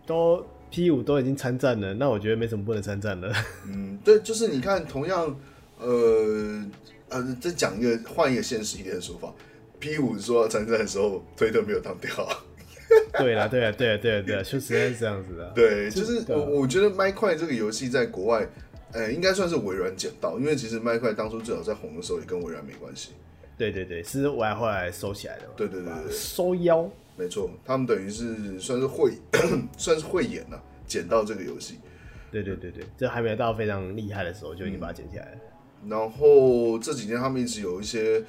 都 P 五都已经参战了，那我觉得没什么不能参战的。嗯，对，就是你看，同样，呃呃，再讲一个换一个现实一点的说法，P 五说要参战的时候，推特没有当掉。对啦，对啊，对啊，对啊，对啊，确实是这样子的。对，就是我我觉得麦块这个游戏在国外，呃，应该算是微软捡到，因为其实麦块当初最早在红的时候也跟微软没关系。对对对，是微软后来收起来的嘛。对对对对，收腰。没错，他们等于是算是慧，算是慧眼呐，捡到这个游戏。对对对对，这还没有到非常厉害的时候就已经把它捡起来了。然后这几天他们一直有一些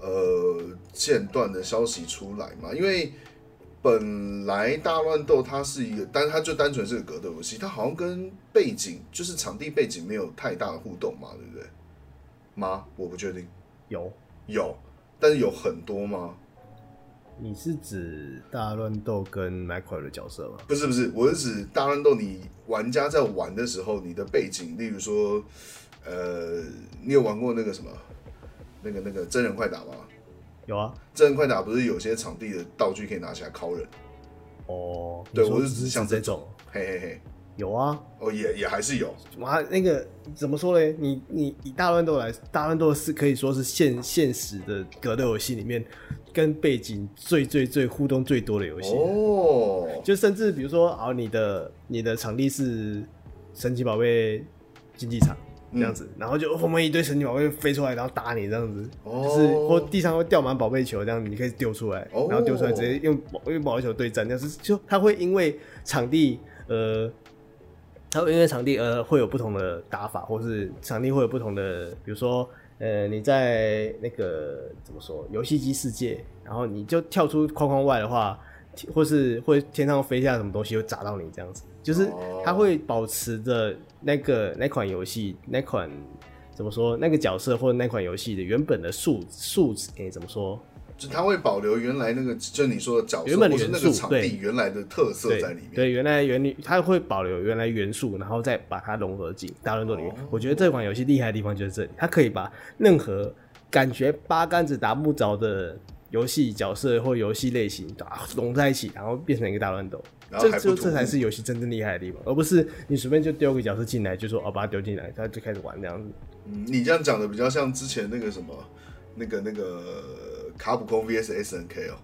呃间断的消息出来嘛，因为。本来大乱斗它是一个，单它就单纯是个格斗游戏，它好像跟背景就是场地背景没有太大的互动嘛，对不对？吗？我不确定。有有，但是有很多吗？你是指大乱斗跟麦块的角色吗？不是不是，我是指大乱斗，你玩家在玩的时候，你的背景，例如说，呃，你有玩过那个什么，那个那个真人快打吗？有啊，真人快打不是有些场地的道具可以拿起来敲人？哦，对，我就只是想，这种嘿嘿嘿，有啊，哦，也也还是有。哇，那个怎么说嘞？你你以大乱斗来，大乱斗是可以说是现现实的格斗游戏里面跟背景最最最互动最多的游戏哦。就甚至比如说，啊，你的你的场地是神奇宝贝竞技场。这样子，嗯、然后就后面一堆神奇宝贝飞出来，然后打你这样子，哦、就是或地上会掉满宝贝球，这样子你可以丢出来，哦、然后丢出来直接用用宝贝球对战，这样子就它会因为场地呃，它会因为场地呃会有不同的打法，或是场地会有不同的，比如说呃你在那个怎么说游戏机世界，然后你就跳出框框外的话。或是会天上飞下什么东西会砸到你这样子，就是它会保持着那个那款游戏那款怎么说那个角色或者那款游戏的原本的素素质，诶，怎么说？就它会保留原来那个，就你说的角色原本的元素，对，原来的特色在里面。对，原来原理它会保留原来元素，然后再把它融合进大乱斗里面。我觉得这款游戏厉害的地方就是这里，它可以把任何感觉八竿子打不着的。游戏角色或游戏类型啊融在一起，然后变成一个大乱斗，这就这才是游戏真正厉害的地方，而不是你随便就丢个角色进来，就说哦把它丢进来，他就开始玩这样子。嗯，你这样讲的比较像之前那个什么，那个那个卡普空 VS SNK 哦。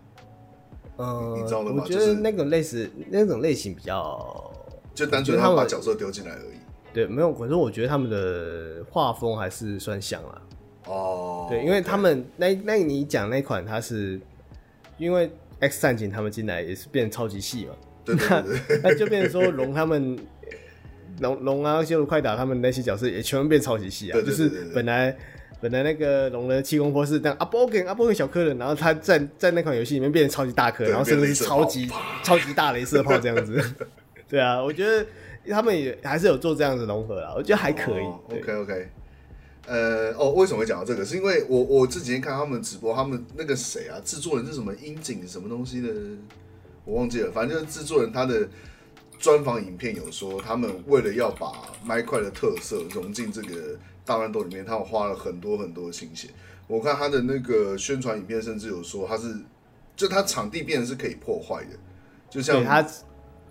嗯，你知道了吗？我觉得那个类似那种类型比较，就单纯他把角色丢进来而已。对，没有，可是我觉得他们的画风还是算像了。哦，对，因为他们那那你讲那款，它是因为 X 战警他们进来也是变超级细嘛，对对对，那 那就变成说龙他们龙龙啊，修罗快打他们那些角色也全部变超级细啊，就是本来本来那个龙的气功波是这样阿，波根阿波根小颗的，然后他在在那款游戏里面变成超级大颗，然后甚至是超级超级大雷射炮这样子，对啊，我觉得他们也还是有做这样子融合啦，我觉得还可以。哦、OK OK。呃，哦，为什么会讲到这个？是因为我我这几天看他们直播，他们那个谁啊，制作人是什么樱井什么东西的，我忘记了。反正就是制作人他的专访影片有说，他们为了要把麦块的特色融进这个大乱斗里面，他们花了很多很多的心血。我看他的那个宣传影片，甚至有说他是，就他场地变成是可以破坏的，就像他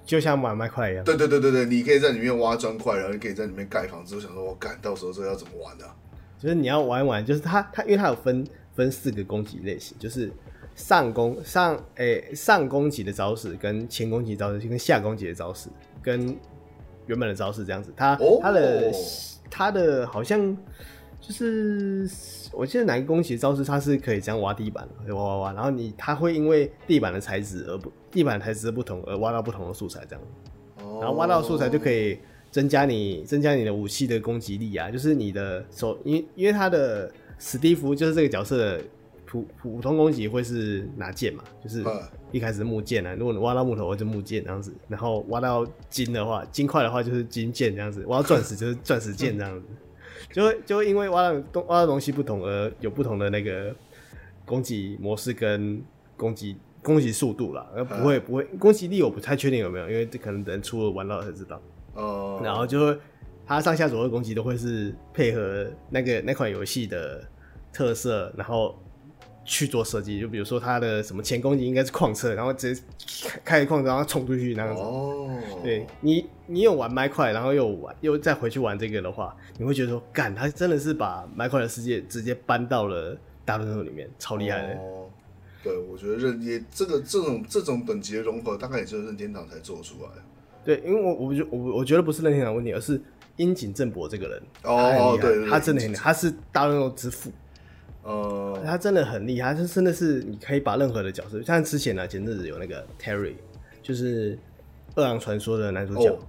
就像买麦块一样。对对对对对，你可以在里面挖砖块，然后你可以在里面盖房子。我想说，我干，到时候这要怎么玩呢、啊？就是你要玩一玩，就是他他，因为他有分分四个攻击类型，就是上攻上诶、欸、上攻击的招式，跟前攻击招式，跟下攻击的招式，跟原本的招式这样子。它它的它的好像就是我记得哪个攻击招式，它是可以这样挖地板，挖挖挖，然后你它会因为地板的材质而不地板材质的不同而挖到不同的素材这样，然后挖到素材就可以。增加你增加你的武器的攻击力啊，就是你的手，因因为他的史蒂夫就是这个角色的普普通攻击会是拿剑嘛，就是一开始木剑啊，如果你挖到木头或者木剑这样子，然后挖到金的话，金块的话就是金剑这样子，挖到钻石就是钻石剑这样子，就会就会因为挖到东挖到东西不同而有不同的那个攻击模式跟攻击攻击速度啦，而不会不会攻击力我不太确定有没有，因为这可能等出了玩到才知道。哦，oh. 然后就会，它上下左右攻击都会是配合那个那款游戏的特色，然后去做设计。就比如说它的什么前攻击应该是矿车，然后直接开开矿然后冲出去那样子。哦，oh. 对你，你有玩麦块，然后又玩又再回去玩这个的话，你会觉得说，干，他真的是把麦块的世界直接搬到了大乱斗里面，超厉害的。哦，oh. 对，我觉得任也这个这种这种等级的融合，大概也只有任天堂才做出来。对，因为我我觉我我觉得不是任天堂问题，而是樱井正博这个人，哦，对对，他真的很厉害，他是大乱斗之父，哦，他真的很厉害，他真的是你可以把任何的角色，像之前呢，前阵子有那个 Terry，就是《饿狼传说》的男主角，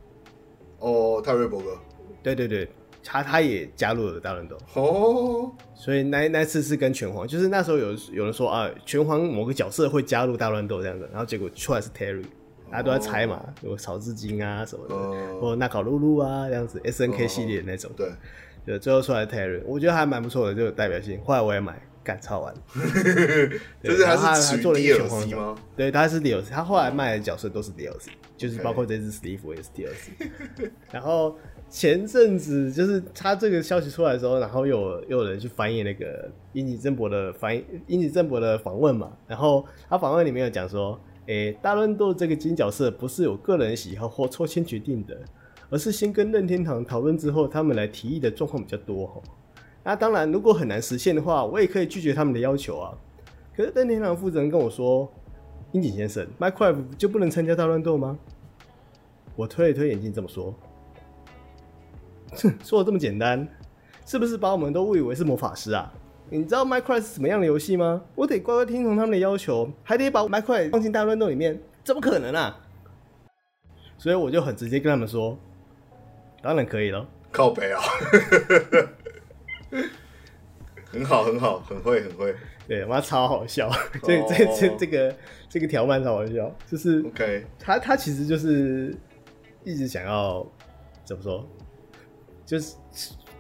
哦，泰瑞伯格，对对对，他他也加入了大乱斗，哦，所以那那次是跟拳皇，就是那时候有有人说啊，拳皇某个角色会加入大乱斗这样子，然后结果出来是 Terry。大家都在猜嘛，有草字经啊什么的，或纳考露露啊这样子，S N K 系列的那种。对，就最后出来 Terry，我觉得还蛮不错的，就有代表性。后来我也买，干超玩。就是他是做了一个吗？对，他是 DLC，他后来卖的角色都是 DLC，就是包括这只 Steve 也是 DLC。然后前阵子就是他这个消息出来的时候，然后又有又有人去翻译那个英吉正博的翻译，英吉正博的访问嘛，然后他访问里面有讲说。诶、欸，大乱斗这个金角色不是有个人喜好或抽签决定的，而是先跟任天堂讨论之后，他们来提议的状况比较多哈。那当然，如果很难实现的话，我也可以拒绝他们的要求啊。可是任天堂负责人跟我说：“樱井先生，Minecraft 就不能参加大乱斗吗？”我推了推眼镜，这么说：“哼，说的这么简单，是不是把我们都误以为是魔法师啊？”你知道 Minecraft 是什么样的游戏吗？我得乖乖听从他们的要求，还得把 Minecraft 放进大乱斗里面，怎么可能啊？所以我就很直接跟他们说，当然可以了。靠北啊，很好，很好，很会，很会。对，妈超好笑，这这这这个这个条漫超好笑，就是 OK，他他其实就是一直想要怎么说，就是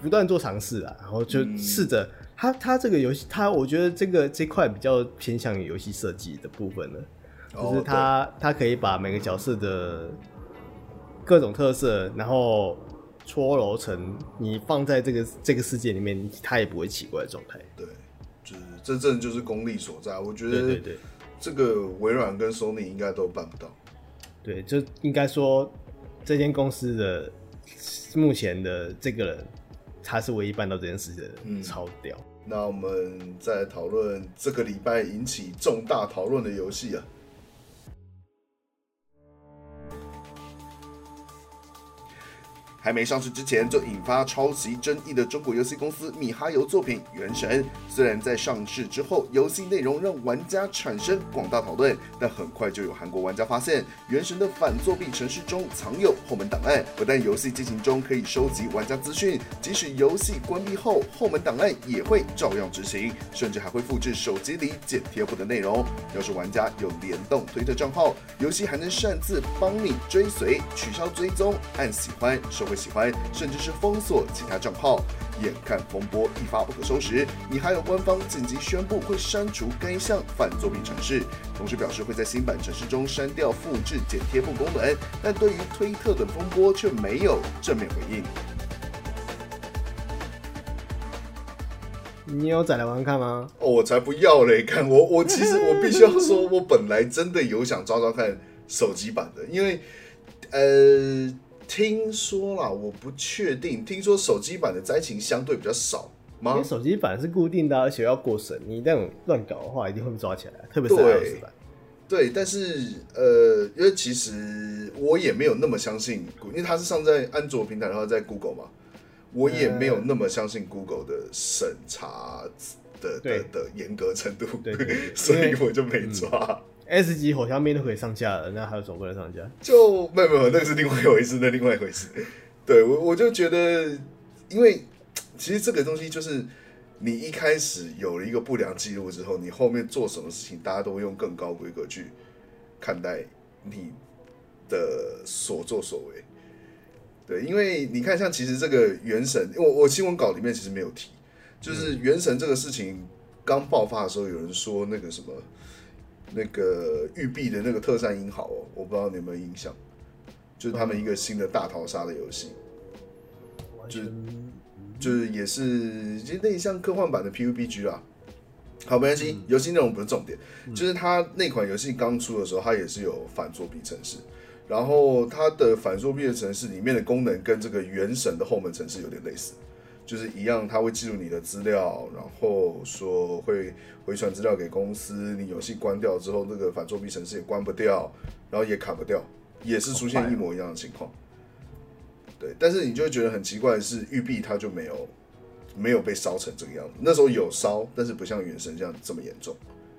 不断做尝试啊，然后就试着。嗯他他这个游戏，他我觉得这个这块比较偏向于游戏设计的部分了，就是他他可以把每个角色的各种特色，然后搓揉成你放在这个这个世界里面，它也不会奇怪的状态。对，就是真正就是功力所在。我觉得对对，这个微软跟 Sony 应该都办不到。对，就应该说这间公司的目前的这个人。他是唯一办到这件事的人，嗯，超屌。那我们再讨论这个礼拜引起重大讨论的游戏啊。还没上市之前就引发抄袭争议的中国游戏公司米哈游作品《原神》，虽然在上市之后游戏内容让玩家产生广大讨论，但很快就有韩国玩家发现《原神》的反作弊程式中藏有后门档案，不但游戏进行中可以收集玩家资讯，即使游戏关闭后，后门档案也会照样执行，甚至还会复制手机里剪贴簿的内容。要是玩家有联动推特账号，游戏还能擅自帮你追随、取消追踪、按喜欢、收回。会喜欢，甚至是封锁其他账号。眼看风波一发不可收拾，你还有官方紧急宣布会删除该项反作弊程式，同时表示会在新版程式中删掉复制剪贴簿功能，但对于推特等风波却没有正面回应。你有再来玩看吗？哦，我才不要嘞！看我，我其实我必须要说，我本来真的有想抓抓看手机版的，因为呃，听说啦，我不确定，听说手机版的灾情相对比较少吗？因为手机版是固定的，而且要过审，你那种乱搞的话，一定会被抓起来，特别是 iOS 版。对，但是呃，因为其实我也没有那么相信，因为它是上在安卓平台的话，在 Google 嘛。我也没有那么相信 Google 的审查的的的严格程度，对对对对，所以我就没抓。嗯、S 级火枪兵都可以上架了，那还有什么不能上架？就没有没有，那个是另外一回事，那另外一回事。对我我就觉得，因为其实这个东西就是你一开始有了一个不良记录之后，你后面做什么事情，大家都会用更高规格去看待你的所作所为。对，因为你看，像其实这个原神，我我新闻稿里面其实没有提，就是原神这个事情刚爆发的时候，有人说那个什么，那个育碧的那个特战英豪哦，我不知道你有没有印象，就是他们一个新的大逃杀的游戏，就是就是也是其实那像科幻版的 PUBG 啊，好没关系，游戏内容不是重点，就是它那款游戏刚出的时候，它也是有反作弊城市。然后它的反作弊的城市里面的功能跟这个原神的后门城市有点类似，就是一样，它会记录你的资料，然后说会回传资料给公司。你游戏关掉之后，那个反作弊程式也关不掉，然后也卡不掉，也是出现一模一样的情况。对，但是你就会觉得很奇怪的是，育碧它就没有没有被烧成这个样子。那时候有烧，但是不像原神这样这么严重。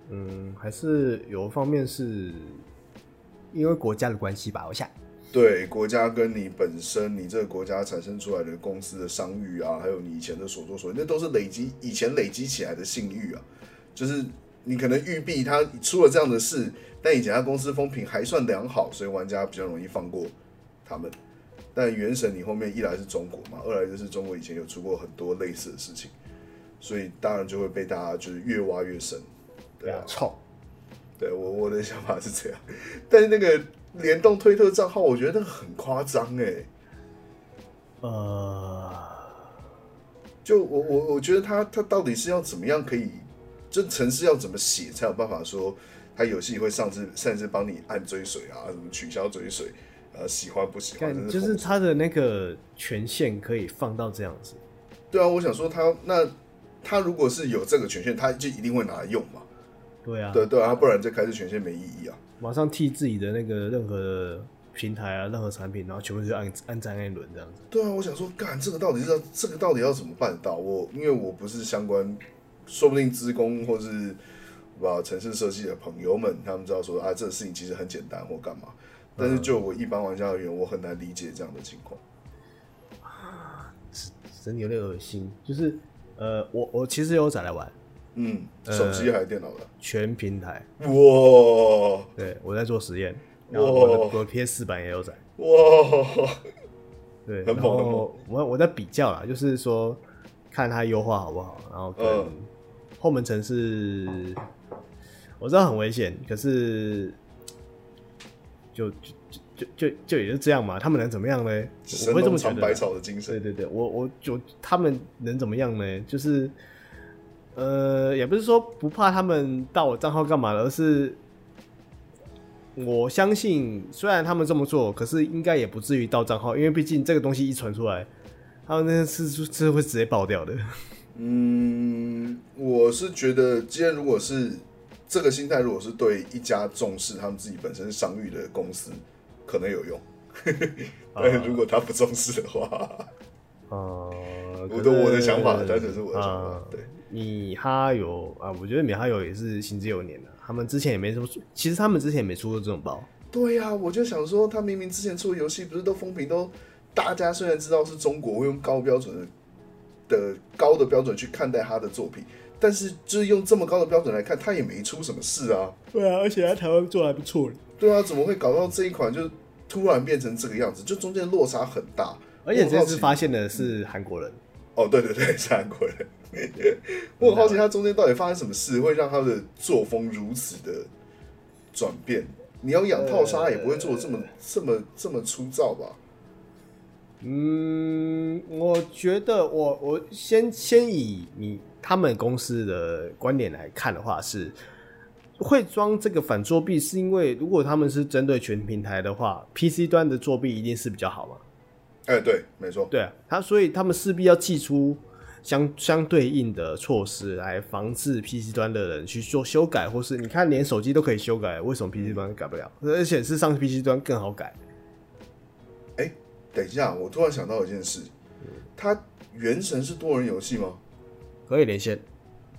嗯，还是有一方面是。因为国家的关系吧，我想。对，国家跟你本身，你这个国家产生出来的公司的商誉啊，还有你以前的所作所为，那都是累积以前累积起来的信誉啊。就是你可能育碧他出了这样的事，但以前他公司风评还算良好，所以玩家比较容易放过他们。但原神你后面一来是中国嘛，二来就是中国以前有出过很多类似的事情，所以当然就会被大家就是越挖越深。对啊，操！对我我的想法是这样，但是那个联动推特账号，我觉得那个很夸张哎。呃，就我我我觉得他他到底是要怎么样可以，这城市要怎么写才有办法说他游戏会上至甚至帮你按追随啊，什么取消追随，呃，喜欢不喜欢，就是他的那个权限可以放到这样子。对啊，我想说他那他如果是有这个权限，他就一定会拿来用嘛。对啊，对对啊，不然这开始权限没意义啊！马上替自己的那个任何平台啊、任何产品，然后全部就按按赞一轮这样子。对啊，我想说，干这个到底是要这个到底要怎么办到？我因为我不是相关，说不定职工或是把城市设计的朋友们，他们知道说啊，这个事情其实很简单或干嘛。但是就我一般玩家而言，我很难理解这样的情况。啊，真的有点恶心。就是呃，我我其实有载来玩。嗯，手机还是电脑的？全平台。哇！对，我在做实验，然后我的我的 PS 四版也有载。哇！对，很猛很猛我我在比较啦，就是说看它优化好不好，然后跟后门城市，我知道很危险，可是就就就就就也就这样嘛，他们能怎么样呢？我会这么觉得。百草的精神。对对对，我我就他们能怎么样呢？就是。呃，也不是说不怕他们盗我账号干嘛，而是我相信，虽然他们这么做，可是应该也不至于盗账号，因为毕竟这个东西一传出来，他们那是是会直接爆掉的。嗯，我是觉得，既然如果是这个心态，如果是对一家重视他们自己本身商誉的公司，可能有用。但是如果他不重视的话，啊，我的我的想法，单纯是我的想法，对。米哈游啊，我觉得米哈游也是行之有年的。他们之前也没什么，其实他们之前也没出过这种包。对呀、啊，我就想说，他明明之前出的游戏不是都风评都，大家虽然知道是中国会用高标准的的高的标准去看待他的作品，但是就是用这么高的标准来看，他也没出什么事啊。对啊，而且在台湾做的还不错。对啊，怎么会搞到这一款就突然变成这个样子？就中间落差很大。而且这次发现的是韩国人。哦，对对对，是韩国人。我很好奇他中间到底发生什么事，会让他的作风如此的转变。你要养套杀，也不会做的这么、呃、这么这么粗糙吧？嗯，我觉得我我先先以你他们公司的观点来看的话，是会装这个反作弊，是因为如果他们是针对全平台的话，PC 端的作弊一定是比较好嘛？哎、欸，对，没错，对啊，他所以他们势必要祭出相相对应的措施来防止 PC 端的人去做修改，或是你看连手机都可以修改，为什么 PC 端改不了？而且是上 PC 端更好改。哎、欸，等一下，我突然想到一件事，它原神是多人游戏吗？可以连线，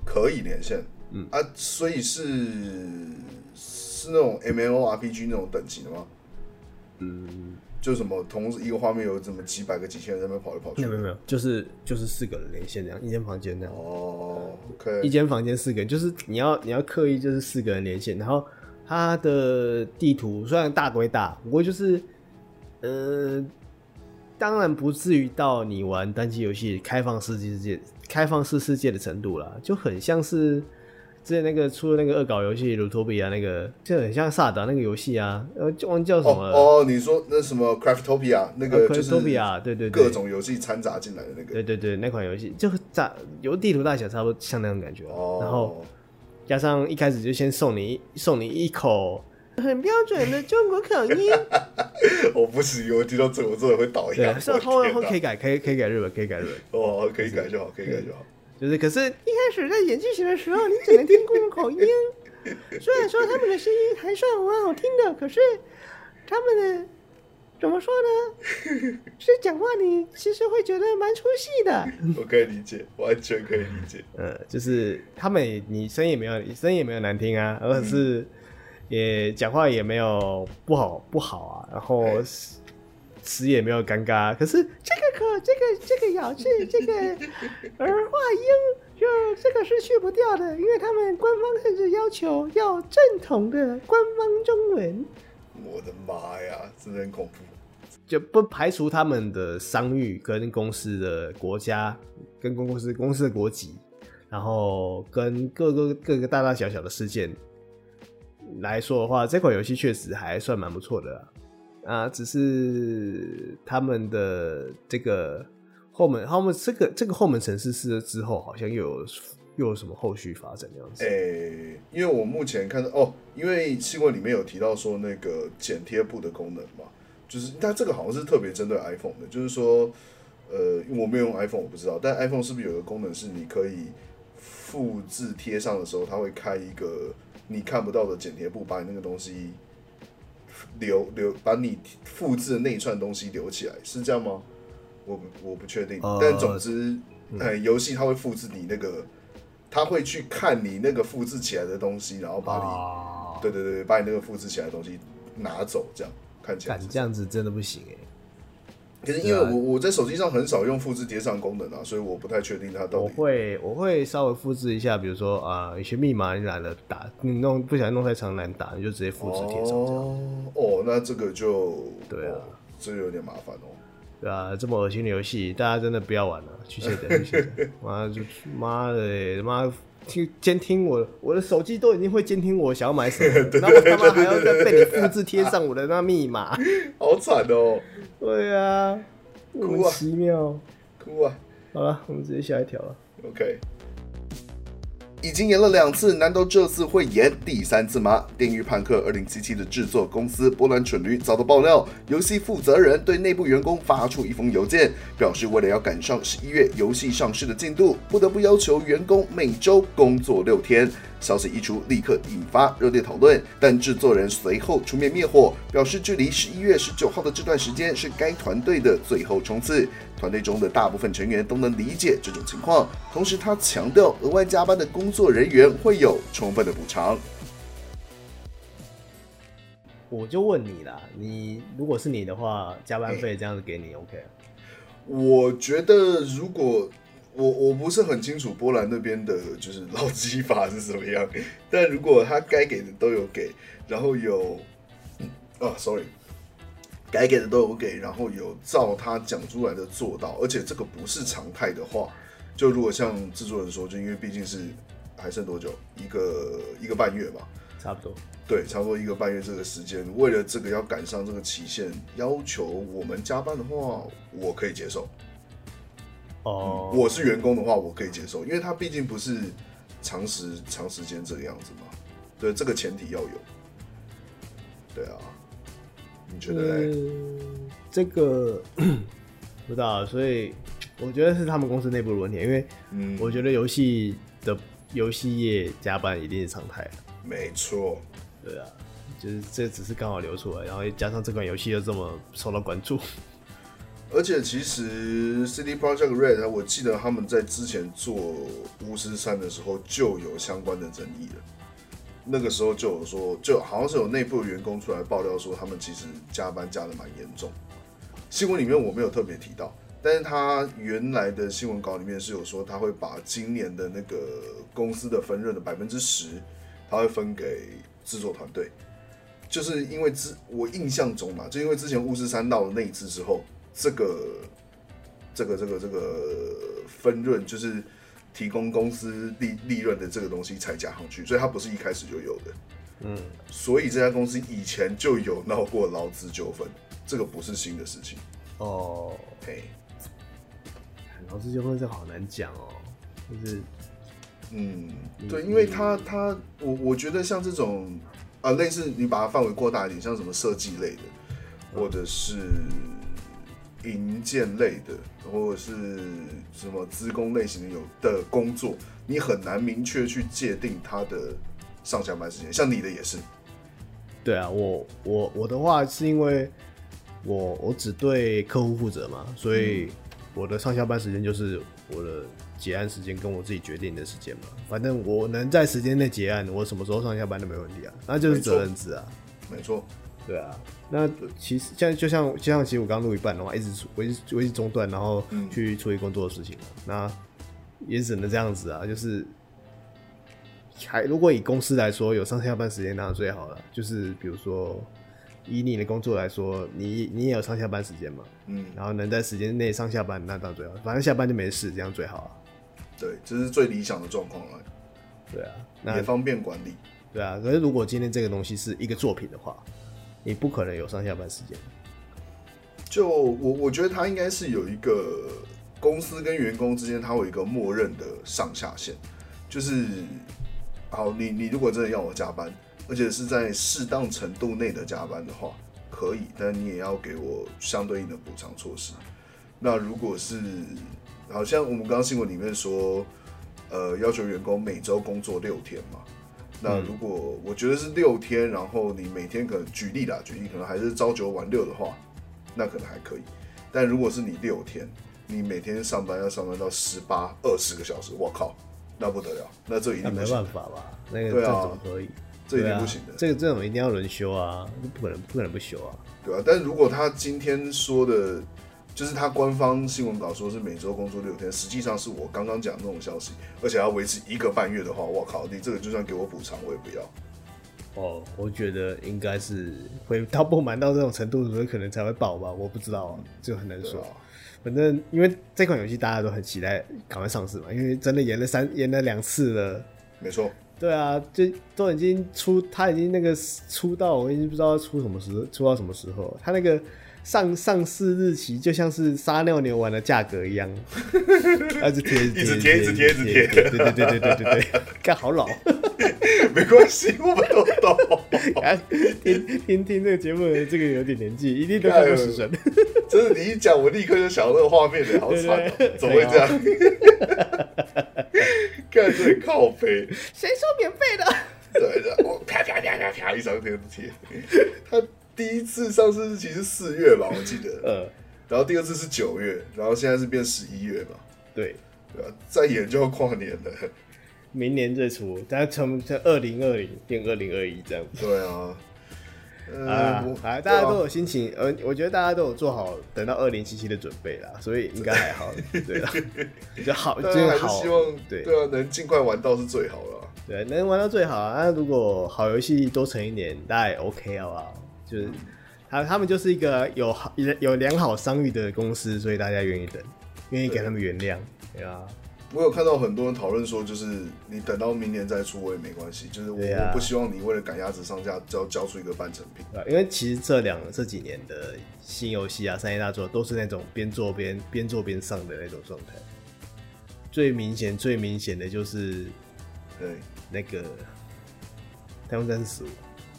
可以连线，嗯啊，所以是是那种 MMORPG 那种等级的吗？嗯。就什么同时一个画面有这么几百个几千人在那边跑来跑去？没有没有，就是就是四个人连线那样，一间房间那样。哦，OK，一间房间四个人，就是你要你要刻意就是四个人连线，然后它的地图虽然大归大，不过就是呃，当然不至于到你玩单机游戏开放式世界开放式世界的程度啦，就很像是。之前那个出了那个恶搞游戏《鲁托比亚》，那个就很像萨达那个游戏啊，呃，忘记叫什么了。哦，哦，你说那什么 Craftopia 那个 Craftopia 对对对，各种游戏掺杂进来的那个。对对对，那款游戏就咋，有地图大小差不多像那种感觉。哦。然后加上一开始就先送你送你一口很标准的中国口音。我不行，我听到这我真的会倒一下。是后后可以改，可以可以改日本，可以改日本。哦，可以改就好，可以改就好。就是，可是一开始在演剧情的时候，你只能听中国口音。虽然说他们的声音还算蛮好听的，可是他们的怎么说呢？是讲话你其实会觉得蛮出戏的。我可以理解，完全可以理解。呃，就是他们你声音也没有，声音也没有难听啊，而是也讲话也没有不好不好啊，然后。词也没有尴尬，可是这个可这个这个咬字这个儿化音，就 这个是去不掉的，因为他们官方甚至要求要正统的官方中文。我的妈呀，真的很恐怖！就不排除他们的商誉跟公司的国家、跟公司公司的国籍，然后跟各个各个大大小小的事件来说的话，这款游戏确实还算蛮不错的啦。啊，只是他们的这个后门，他们这个这个后门城市试了之后，好像又有又有什么后续发展这样子？诶、因为我目前看到哦，因为新闻里面有提到说那个剪贴簿的功能嘛，就是它这个好像是特别针对 iPhone 的，就是说，呃，我没有用 iPhone，我不知道，但 iPhone 是不是有个功能是你可以复制贴上的时候，它会开一个你看不到的剪贴簿，把你那个东西。留留把你复制的那一串东西留起来，是这样吗？我不我不确定，呃、但总之，呃，游戏它会复制你那个，它会去看你那个复制起来的东西，然后把你，呃、对对对，把你那个复制起来的东西拿走，这样看起来。这样子真的不行哎。可是因为我我在手机上很少用复制贴上功能啊，所以我不太确定它到底。我会我会稍微复制一下，比如说啊，有些密码你懒得打，你弄不想弄太长难打，你就直接复制贴上这样。哦哦，那这个就对啊，哦、这个有点麻烦哦。对啊，这么恶心的游戏，大家真的不要玩了，去卸载，去卸载。妈就妈的，妈听监听我，我的手机都已经会监听我想要买什么，那我他妈还要再被你复制贴上我的那密码，好惨哦。对啊，莫名其妙，哭啊！好了，我们直接下一条了。OK。已经延了两次，难道这次会延第三次吗？《电狱判客2077》的制作公司波兰蠢驴遭到爆料，游戏负责人对内部员工发出一封邮件，表示为了要赶上十一月游戏上市的进度，不得不要求员工每周工作六天。消息一出，立刻引发热烈讨论，但制作人随后出面灭火，表示距离十一月十九号的这段时间是该团队的最后冲刺。团队中的大部分成员都能理解这种情况，同时他强调，额外加班的工作人员会有充分的补偿。我就问你啦，你如果是你的话，加班费这样子给你 OK？我觉得如果我我不是很清楚波兰那边的就是劳基法是怎么样，但如果他该给的都有给，然后有，啊，sorry。该给的都有给，然后有照他讲出来的做到，而且这个不是常态的话，就如果像制作人说，就因为毕竟是还剩多久，一个一个半月吧，差不多，对，差不多一个半月这个时间，为了这个要赶上这个期限，要求我们加班的话，我可以接受。哦、嗯，我是员工的话，我可以接受，因为他毕竟不是长时长时间这个样子嘛，对，这个前提要有，对啊。你觉得、嗯？这个 不知道，所以我觉得是他们公司内部的问题。因为，嗯，我觉得游戏的游戏业加班一定是常态。没错，对啊，就是这只是刚好流出来，然后加上这款游戏又这么受到关注。而且，其实 CD Project Red，我记得他们在之前做巫师三的时候就有相关的争议了。那个时候就有说，就好像是有内部的员工出来爆料说，他们其实加班加的蛮严重。新闻里面我没有特别提到，但是他原来的新闻稿里面是有说，他会把今年的那个公司的分润的百分之十，他会分给制作团队。就是因为之我印象中嘛，就因为之前巫师三闹了那一次之后，这个这个这个这个分润就是。提供公司利利润的这个东西才加上去，所以它不是一开始就有的。嗯，所以这家公司以前就有闹过劳资纠纷，这个不是新的事情。哦，嘿，劳资纠纷这好难讲哦，就是，嗯，对，因为他他我我觉得像这种啊，类似你把它范围扩大一点，像什么设计类的，或者是。营建类的，或者是什么资工类型的有的工作，你很难明确去界定他的上下班时间。像你的也是。对啊，我我我的话是因为我我只对客户负责嘛，所以我的上下班时间就是我的结案时间跟我自己决定的时间嘛。反正我能在时间内结案，我什么时候上下班都没问题啊，那就是责任制啊。没错。对啊，那其实像就像就像其实我刚录一半的话，一直我一直我一直中断，然后去处理工作的事情，嗯、那也只能这样子啊。就是还如果以公司来说，有上下班时间当然最好了。就是比如说以你的工作来说，你你也有上下班时间嘛？嗯，然后能在时间内上下班，那当然最好。反正下班就没事，这样最好啊。对，这是最理想的状况了。对啊，那也方便管理。对啊，可是如果今天这个东西是一个作品的话。你不可能有上下班时间。就我我觉得他应该是有一个公司跟员工之间，他有一个默认的上下限。就是，好，你你如果真的要我加班，而且是在适当程度内的加班的话，可以，但你也要给我相对应的补偿措施。那如果是，好像我们刚刚新闻里面说，呃，要求员工每周工作六天嘛。那如果我觉得是六天，然后你每天可能举例啦，举例可能还是朝九晚六的话，那可能还可以。但如果是你六天，你每天上班要上班到十八、二十个小时，我靠，那不得了，那这一定。没办法吧？那个这怎么可以？这一定不行的。这个这种一定要轮休啊，不可能不可能不休啊。对啊，但如果他今天说的。就是他官方新闻稿说是每周工作六天，实际上是我刚刚讲的那种消息，而且要维持一个半月的话，我靠，你这个就算给我补偿，我也不要。哦，我觉得应该是会到不满到这种程度，所以可能才会爆吧，我不知道，这个很难说。啊、反正因为这款游戏大家都很期待赶快上市嘛，因为真的延了三延了两次了。没错。对啊，就都已经出，他已经那个出到，我已经不知道出什么时候，出到什么时候，他那个。上上市日期就像是撒尿牛丸的价格一样，一直贴，一直贴，一直贴，一直贴，对对对对对对对，看 好老，没关系，我们都懂。听听听这个节目的这个有点年纪，一定都看过死神。真的，你一讲，我立刻就想到那个画面了，好惨，怎么会这样？看这靠背，谁说免费的？对的，我啪啪啪啪啪一张贴贴，他。第一次上市日期是四月吧，我记得。嗯。然后第二次是九月，然后现在是变十一月嘛。对。对啊，再演就要跨年了。明年最初，大家从从二零二零变二零二一这样。对啊。呃、啊，好，大家都有心情，呃，我觉得大家都有做好等到二零七七的准备啦，所以应该还好。对啊。就好，就好。希望对对啊，能尽快玩到是最好了。对，能玩到最好啊！那如果好游戏多存一点，大家也 OK 好不好？就是他他们就是一个有好有良好商誉的公司，所以大家愿意等，愿意给他们原谅，对啊。我有看到很多人讨论说，就是你等到明年再出我也没关系，就是我我不希望你为了赶鸭子上架，就要交出一个半成品。对，因为其实这两这几年的新游戏啊，三 A 大作都是那种边做边边做边上的那种状态。最明显最明显的就是，对，那个太空战士十五。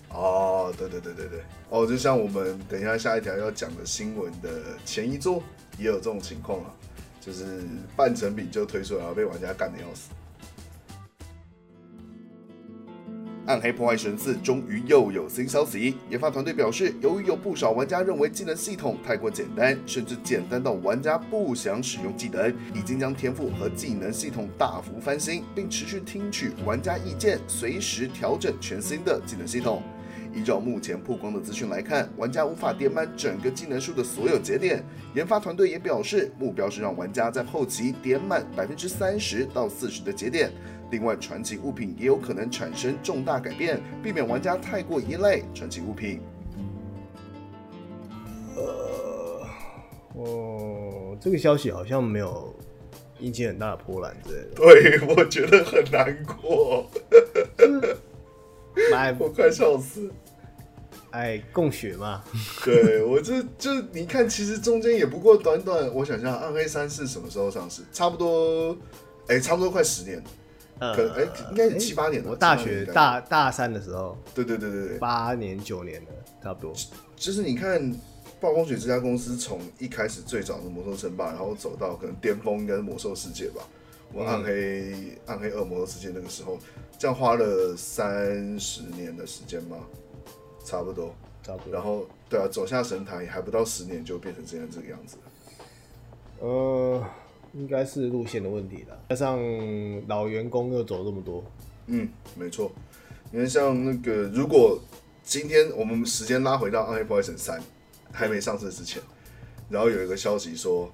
哦，对对对对对，哦，就像我们等一下下一条要讲的新闻的前一作，也有这种情况啊，就是半成品就推出来，然后被玩家干得要死。暗黑破坏神四终于又有新消息，研发团队表示，由于有不少玩家认为技能系统太过简单，甚至简单到玩家不想使用技能，已经将天赋和技能系统大幅翻新，并持续听取玩家意见，随时调整全新的技能系统。依照目前曝光的资讯来看，玩家无法点满整个技能树的所有节点。研发团队也表示，目标是让玩家在后期点满百分之三十到四十的节点。另外，传奇物品也有可能产生重大改变，避免玩家太过依赖传奇物品。呃，哦，这个消息好像没有引起很大的波澜之类的。对，我觉得很难过。买我快笑死！哎，共学嘛。对，我这就你看，其实中间也不过短短，我想想，暗黑三是什么时候上市？差不多，哎，差不多快十年。呃，可哎，应该是七八年了。我大学大大三的时候，对对对对对，八年九年了，差不多。就是你看，暴风雪这家公司从一开始最早的魔兽争霸，然后走到可能巅峰应该是魔兽世界吧。我暗黑、嗯、暗黑恶魔兽世界那个时候，这样花了三十年的时间吗？差不多，差不多。然后对啊，走下神坛也还不到十年就变成这样这个样子。呃。应该是路线的问题了，加上老员工又走这么多，嗯，没错。你看像那个，如果今天我们时间拉回到《暗黑破坏神三》还没上市之前，然后有一个消息说，《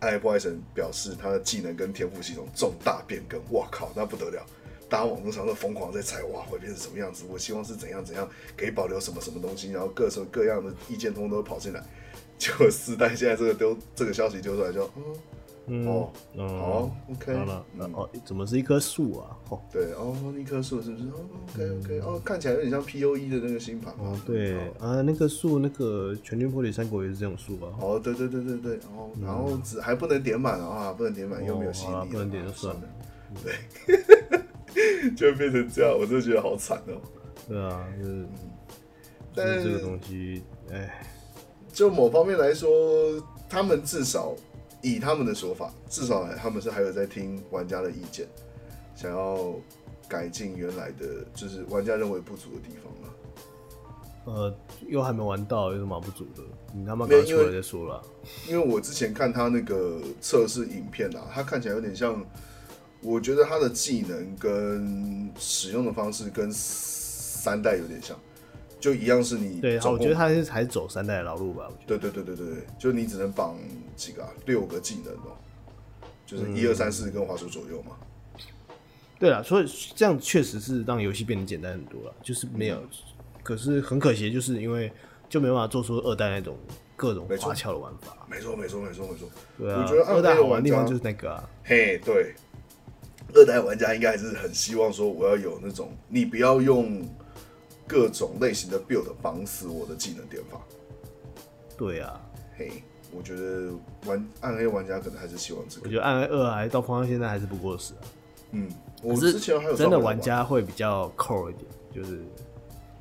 暗黑破坏神》表示他的技能跟天赋系统重大变更，哇靠，那不得了！大家网络上都疯狂在猜，哇，会变成什么样子？我希望是怎样怎样，可以保留什么什么东西，然后各种各样的意见通通都跑进来。结果四代现在这个丢这个消息丢出来就，嗯。嗯、哦，好，OK，好了，哦，怎么是一棵树啊？哦，对，哦，一棵树是不是？OK，OK，哦，看起来有点像 POE 的那个新盘。哦，对，啊，那棵树，那个《全军破敌三国》也是这种树吧？哦，对对对对对，然后然后只还不能点满啊，不能点满，又没有吸引力，不能点就算了。对，就会变成这样，我真的觉得好惨哦。对啊，就是，但是这个东西，哎，就某方面来说，他们至少。以他们的说法，至少他们是还有在听玩家的意见，想要改进原来的，就是玩家认为不足的地方了。呃，又还没玩到，有什么不足的？你他妈刚出来再说了。因为我之前看他那个测试影片啊，他看起来有点像，我觉得他的技能跟使用的方式跟三代有点像。就一样是你对，我觉得他是还是走三代的老路吧。对对对对对，就你只能绑几个啊？六个技能哦，就是一二三四跟滑鼠左右嘛。对了，所以这样确实是让游戏变得简单很多了，就是没有。嗯、可是很可惜，就是因为就没办法做出二代那种各种花俏的玩法。没错没错没错没错。对啊，我觉得二代好玩的地方就是那个啊。嘿，对，二代玩家应该还是很希望说，我要有那种你不要用。各种类型的 build 绑死我的技能点法。对啊，嘿，我觉得玩暗黑玩家可能还是希望这个。我觉得暗黑二还到放到现在还是不过时啊。嗯，我之前还有真的玩家会比较 core 一点，就是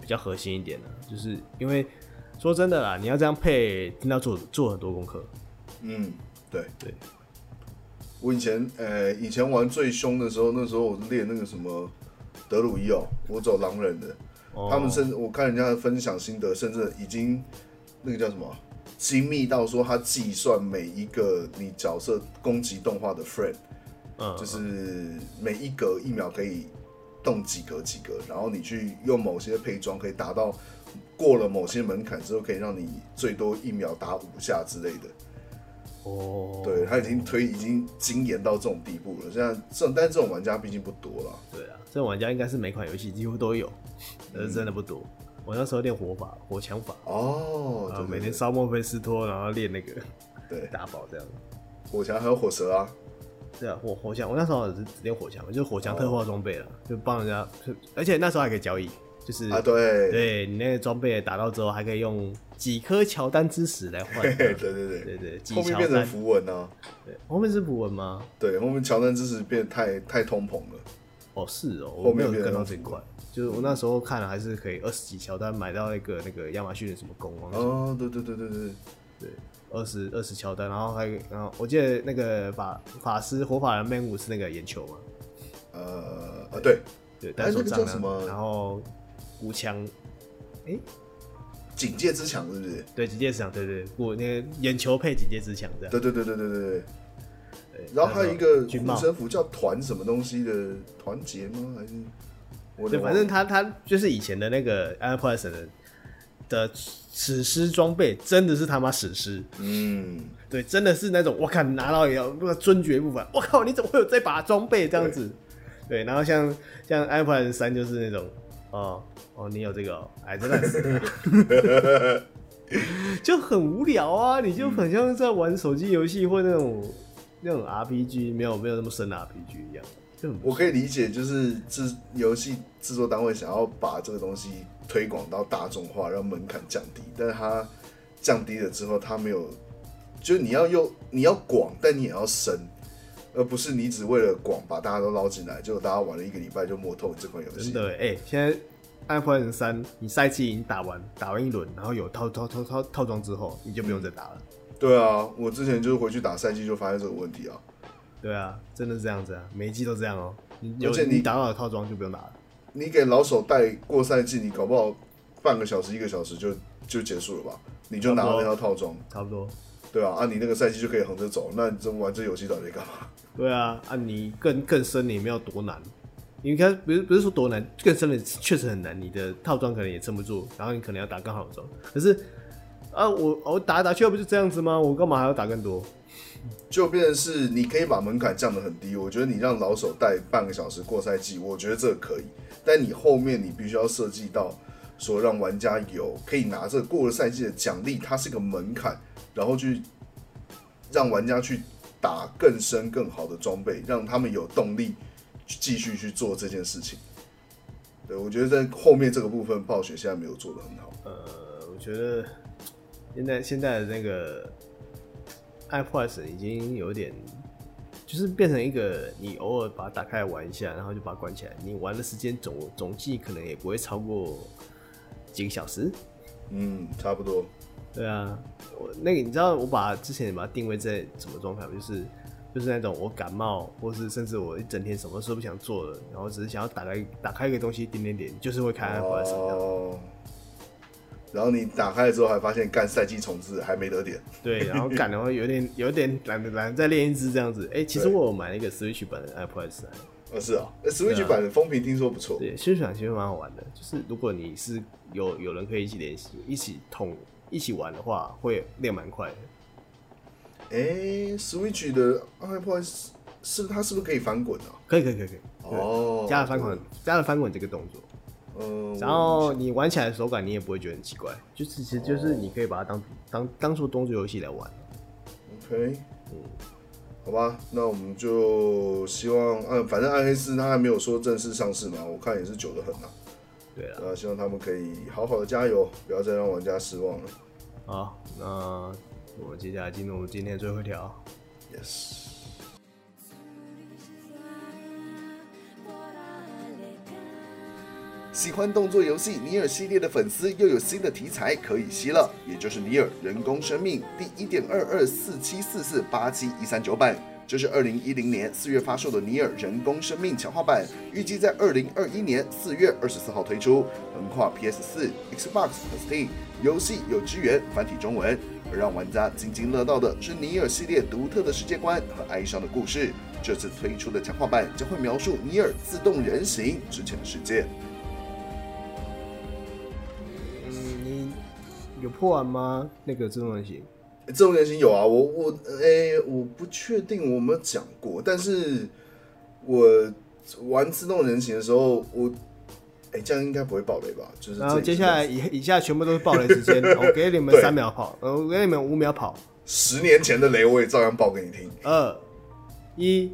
比较核心一点的，就是因为说真的啦，你要这样配，真的要做做很多功课。嗯，对对。我以前呃以前玩最凶的时候，那时候我是练那个什么德鲁伊哦，我走狼人的。他们甚至我看人家的分享心得，甚至已经那个叫什么精密到说，他计算每一个你角色攻击动画的 frame，嗯，就是每一格一秒可以动几格几格，然后你去用某些配装可以达到过了某些门槛之后，可以让你最多一秒打五下之类的。哦，对，他已经推已经精研到这种地步了。现在这种，但是这种玩家毕竟不多了。对啊，这种玩家应该是每款游戏几乎都有。但是，真的不多，我那时候练火法，火枪法。哦，对对对，每天烧墨菲斯托，然后练那个对打宝这样。火枪还有火蛇啊。对啊，火火枪，我那时候只只练火枪，就是火枪特化装备了，哦、就帮人家，而且那时候还可以交易，就是啊，对，对你那个装备打到之后，还可以用几颗乔丹之石来换。对对对对对，后面变成符文呢、啊？对，后面是符文吗？对，后面乔丹之石变得太太通膨了。哦，是哦，我没有跟到这一块，就是我那时候看了，还是可以二十几乔丹买到一个那个亚马逊的什么弓哦，对对对对对对。二十二十乔丹，然后还，然后我记得那个法法师火法人 man 五是那个眼球嘛？呃啊对对，单手杖什么？然后骨枪，哎，警戒之墙是不是？对，警戒之墙，对对，我那个眼球配警戒之墙这样。对对对对对对对。然后还有一个护身符叫团什么东西的团结吗？还是？对，反正他他就是以前的那个 Iron 的。的史诗装备真的是他妈史诗，嗯，对，真的是那种我靠，拿到也要那个尊爵不凡，我靠，你怎么会有这把装备这样子？对，对，然后像像 iPad 三就是那种，哦哦，你有这个、哦，哎，真的是，就很无聊啊，你就很像在玩手机游戏或那种那种 RPG，没有没有那么深的 RPG 一样。我可以理解，就是制游戏制作单位想要把这个东西推广到大众化，让门槛降低。但是它降低了之后，它没有，就是你要用你要广，但你也要深，而不是你只为了广把大家都捞进来，结果大家玩了一个礼拜就摸透这款游戏。真的哎、欸，现在《艾尔登法三》，你赛季已经打完，打完一轮，然后有套套套套套装之后，你就不用再打了、嗯。对啊，我之前就是回去打赛季就发现这个问题啊。对啊，真的是这样子啊，每一季都这样哦、喔。而且你打好的套装就不用打了。你给老手带过赛季，你搞不好半个小时、一个小时就就结束了吧？你就拿到那套套装，差不多。对啊，啊，你那个赛季就可以横着走。那你这玩这游戏到底干嘛？对啊，啊，你更更深，你没有多难。你看，不是不是说多难，更深的确实很难。你的套装可能也撑不住，然后你可能要打更好的装。可是啊，我我打来打去，不就这样子吗？我干嘛还要打更多？就变成是你可以把门槛降得很低，我觉得你让老手带半个小时过赛季，我觉得这个可以。但你后面你必须要设计到说让玩家有可以拿这过了赛季的奖励，它是个门槛，然后去让玩家去打更深更好的装备，让他们有动力继续去做这件事情。对，我觉得在后面这个部分，暴雪现在没有做得很好。呃，我觉得现在现在的那个。iPlus 已经有点，就是变成一个你偶尔把它打开来玩一下，然后就把它关起来。你玩的时间总总计可能也不会超过几个小时。嗯，差不多。对啊，我那个你知道我把之前把它定位在什么状态？就是就是那种我感冒，或是甚至我一整天什么事都不想做了，然后只是想要打开打开一个东西点点点，就是会开样。哦然后你打开了之后，还发现干赛季重置还没得点。对，然后干的话有点有点懒得懒再练一支这样子。哎，其实我有买了一个 Switch 版的 iPod 三。哦，是啊，Switch 版的风评听说不错。对，Switch 版其实蛮好玩的，就是如果你是有有人可以一起联系、一起同一起玩的话，会练蛮快的。哎，Switch 的 iPod 是它是不是可以翻滚啊？可以可以可以可以。哦，加了翻滚，加了翻滚这个动作。嗯，然后你玩起来的手感，你也不会觉得很奇怪，就是其实就是你可以把它当当当做动作游戏来玩。OK，嗯，好吧，那我们就希望，嗯，反正暗黑四它还没有说正式上市嘛，我看也是久得很呐。对啊，那希望他们可以好好的加油，不要再让玩家失望了。好，那我们接下来进入我们今天的最后一条。Yes。喜欢动作游戏《尼尔》系列的粉丝又有新的题材可以吸了，也就是《尼尔：人工生命》第一点二二四七四四八七一三九版。这是二零一零年四月发售的《尼尔：人工生命》强化版，预计在二零二一年四月二十四号推出，横跨 PS 四、Xbox 和 Steam。游戏有支援繁体中文，而让玩家津津乐道的是《尼尔》系列独特的世界观和哀伤的故事。这次推出的强化版将会描述尼尔自动人形之前的世界。有破完吗？那个自动人形，自动人形有啊。我我诶、欸，我不确定我有没有讲过，但是我玩自动人形的时候，我哎、欸，这样应该不会爆雷吧？就是然后接下来以以下全部都是爆雷时间，我给你们三秒跑，我给你们五秒跑。十年前的雷我也照样爆给你听。二一，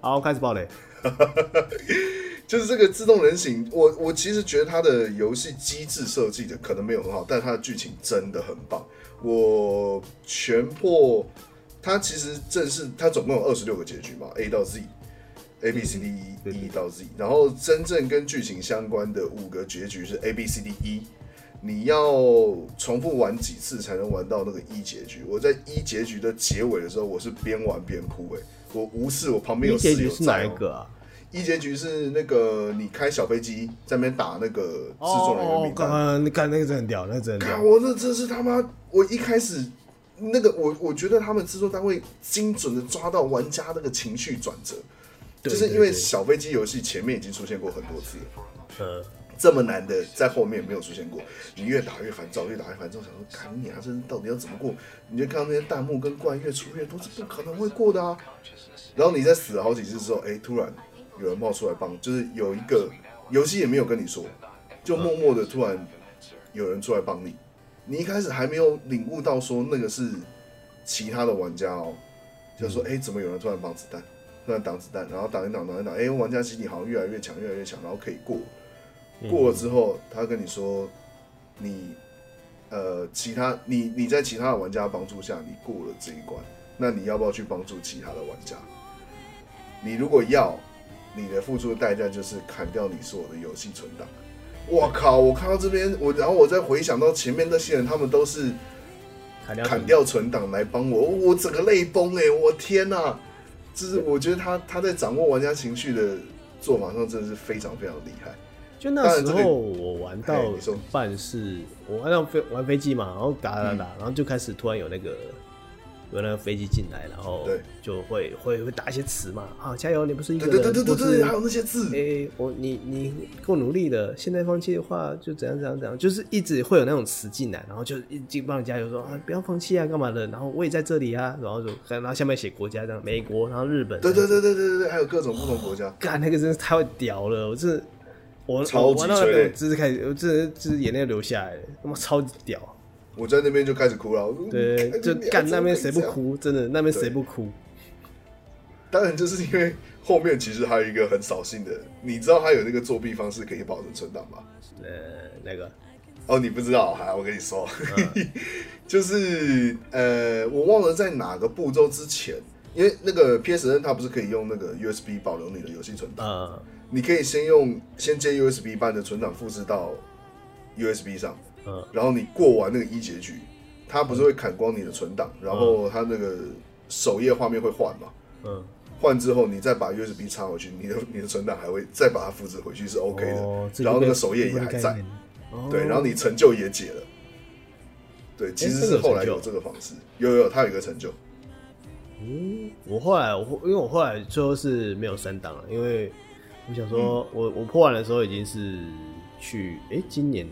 好，开始爆雷。就是这个自动人形，我我其实觉得它的游戏机制设计的可能没有很好，但它的剧情真的很棒。我全破，它其实正式它总共有二十六个结局嘛，A 到 Z，A B C D E 到 Z，然后真正跟剧情相关的五个结局是 A B C D E，你要重复玩几次才能玩到那个 E 结局？我在 E 结局的结尾的时候，我是边玩边哭诶、欸，我无视我旁边有室友在、喔。E 结局是哪一个啊？一结局是那个你开小飞机在那边打那个制作人员名单，哦，你看那个真很屌，那个真很屌。我那真是他妈！我一开始那个我我觉得他们制作单位精准的抓到玩家那个情绪转折，就是因为小飞机游戏前面已经出现过很多次，呃，这么难的在后面没有出现过，你越打越烦躁，越打越烦躁，想说看你啊，这到底要怎么过？你就看到那些弹幕跟怪越出越多，是不可能会过的啊！然后你在死了好几次之后，哎，突然。有人冒出来帮，就是有一个游戏也没有跟你说，就默默的突然有人出来帮你。你一开始还没有领悟到说那个是其他的玩家哦，就说哎、欸，怎么有人突然绑子弹，突然挡子弹，然后挡一挡挡一挡，哎、欸，玩家心理好像越来越强，越来越强，然后可以过。过了之后，他跟你说你呃其他你你在其他的玩家帮助下你过了这一关，那你要不要去帮助其他的玩家？你如果要。你的付出的代价就是砍掉你所有的游戏存档。我靠！我看到这边，我然后我再回想到前面那些人，他们都是砍掉存档来帮我，我整个泪崩哎！我天哪！就是我觉得他他在掌握玩家情绪的做法上真的是非常非常厉害。就那时候我玩到半是，我玩到飞玩飞机嘛，然后打打打，然后就开始突然有那个。有那个飞机进来，然后就会会会打一些词嘛，啊，加油，你不是一个人，对对对对对，对，还有那些字，哎、欸，我你你够努力的，现在放弃的话就怎样怎样怎样，就是一直会有那种词进来，然后就一直帮你加油说啊，不要放弃啊，干嘛的，然后我也在这里啊，然后就然后下面写国家这样，美国，然后日本，对对对对对对对，还有各种不同国家，干、哦、那个真是太屌了，我是我超级吹、欸，就是开始，我这这眼泪流下来了，他妈超级屌。我在那边就开始哭了。对，就干那边谁不哭？真的，那边谁不哭？当然，就是因为后面其实还有一个很扫兴的，你知道他有那个作弊方式可以保存存档吗？呃，那个？哦，你不知道？好，我跟你说，嗯、就是呃，我忘了在哪个步骤之前，因为那个 PSN 它不是可以用那个 USB 保留你的游戏存档？嗯，你可以先用先接 USB 把你的存档复制到 USB 上。嗯，然后你过完那个一结局，它不是会砍光你的存档，然后它那个首页画面会换嘛？嗯，换之后你再把 USB 插回去，你的你的存档还会再把它复制回去是 OK 的，哦、然后那个首页也还在，哦、对，然后你成就也解了，对，其实是后来有这个方式，有有它有一个成就。嗯，我后来我因为我后来最后是没有删档了，因为我想说我我破完的时候已经是去哎、欸、今年。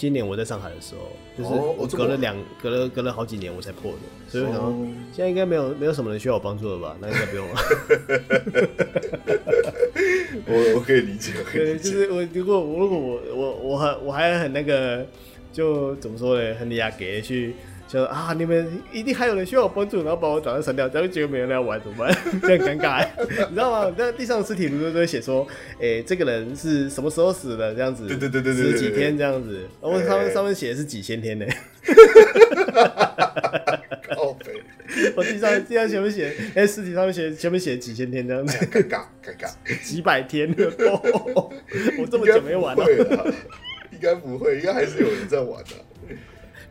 今年我在上海的时候，就是我隔了两、哦、隔了隔了好几年我才破的，所以我想说现在应该没有没有什么人需要我帮助了吧？那应该不用了。我我可以理解，可以理解。就是我如果如果我我我还我还很那个，就怎么说呢？很亚给去。就说啊，你们一定还有人需要我帮助，然后把我档案删掉，然后结果没人来玩怎么办？这样尴尬，你知道吗？在地上的尸体不是都会写说，哎、欸，这个人是什么时候死的？这样子，对对对对对，十几天这样子，然后上面上面写的是几千天呢？靠北！我地上地上写不写？哎，尸体上面写前面写几千天这样子，尴尬尴尬，几百天哦，我这么久没玩了，应该不会，应该还是有人在玩的。啊，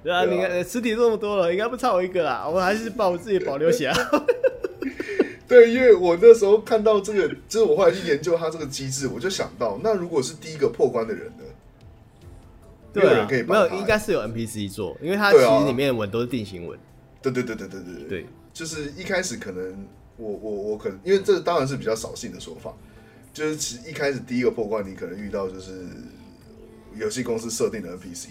对啊，你看实体这么多了，应该不差我一个啦。我还是把我自己保留起来。对，因为我那时候看到这个，就是我后来去研究他这个机制，我就想到，那如果是第一个破关的人呢？对啊，没有，没有，应该是有 NPC 做，因为它其实里面的文都是定型文。对对对对对对对，对，就是一开始可能我我我可能，因为这当然是比较扫兴的说法，就是其实一开始第一个破关，你可能遇到就是游戏公司设定的 NPC。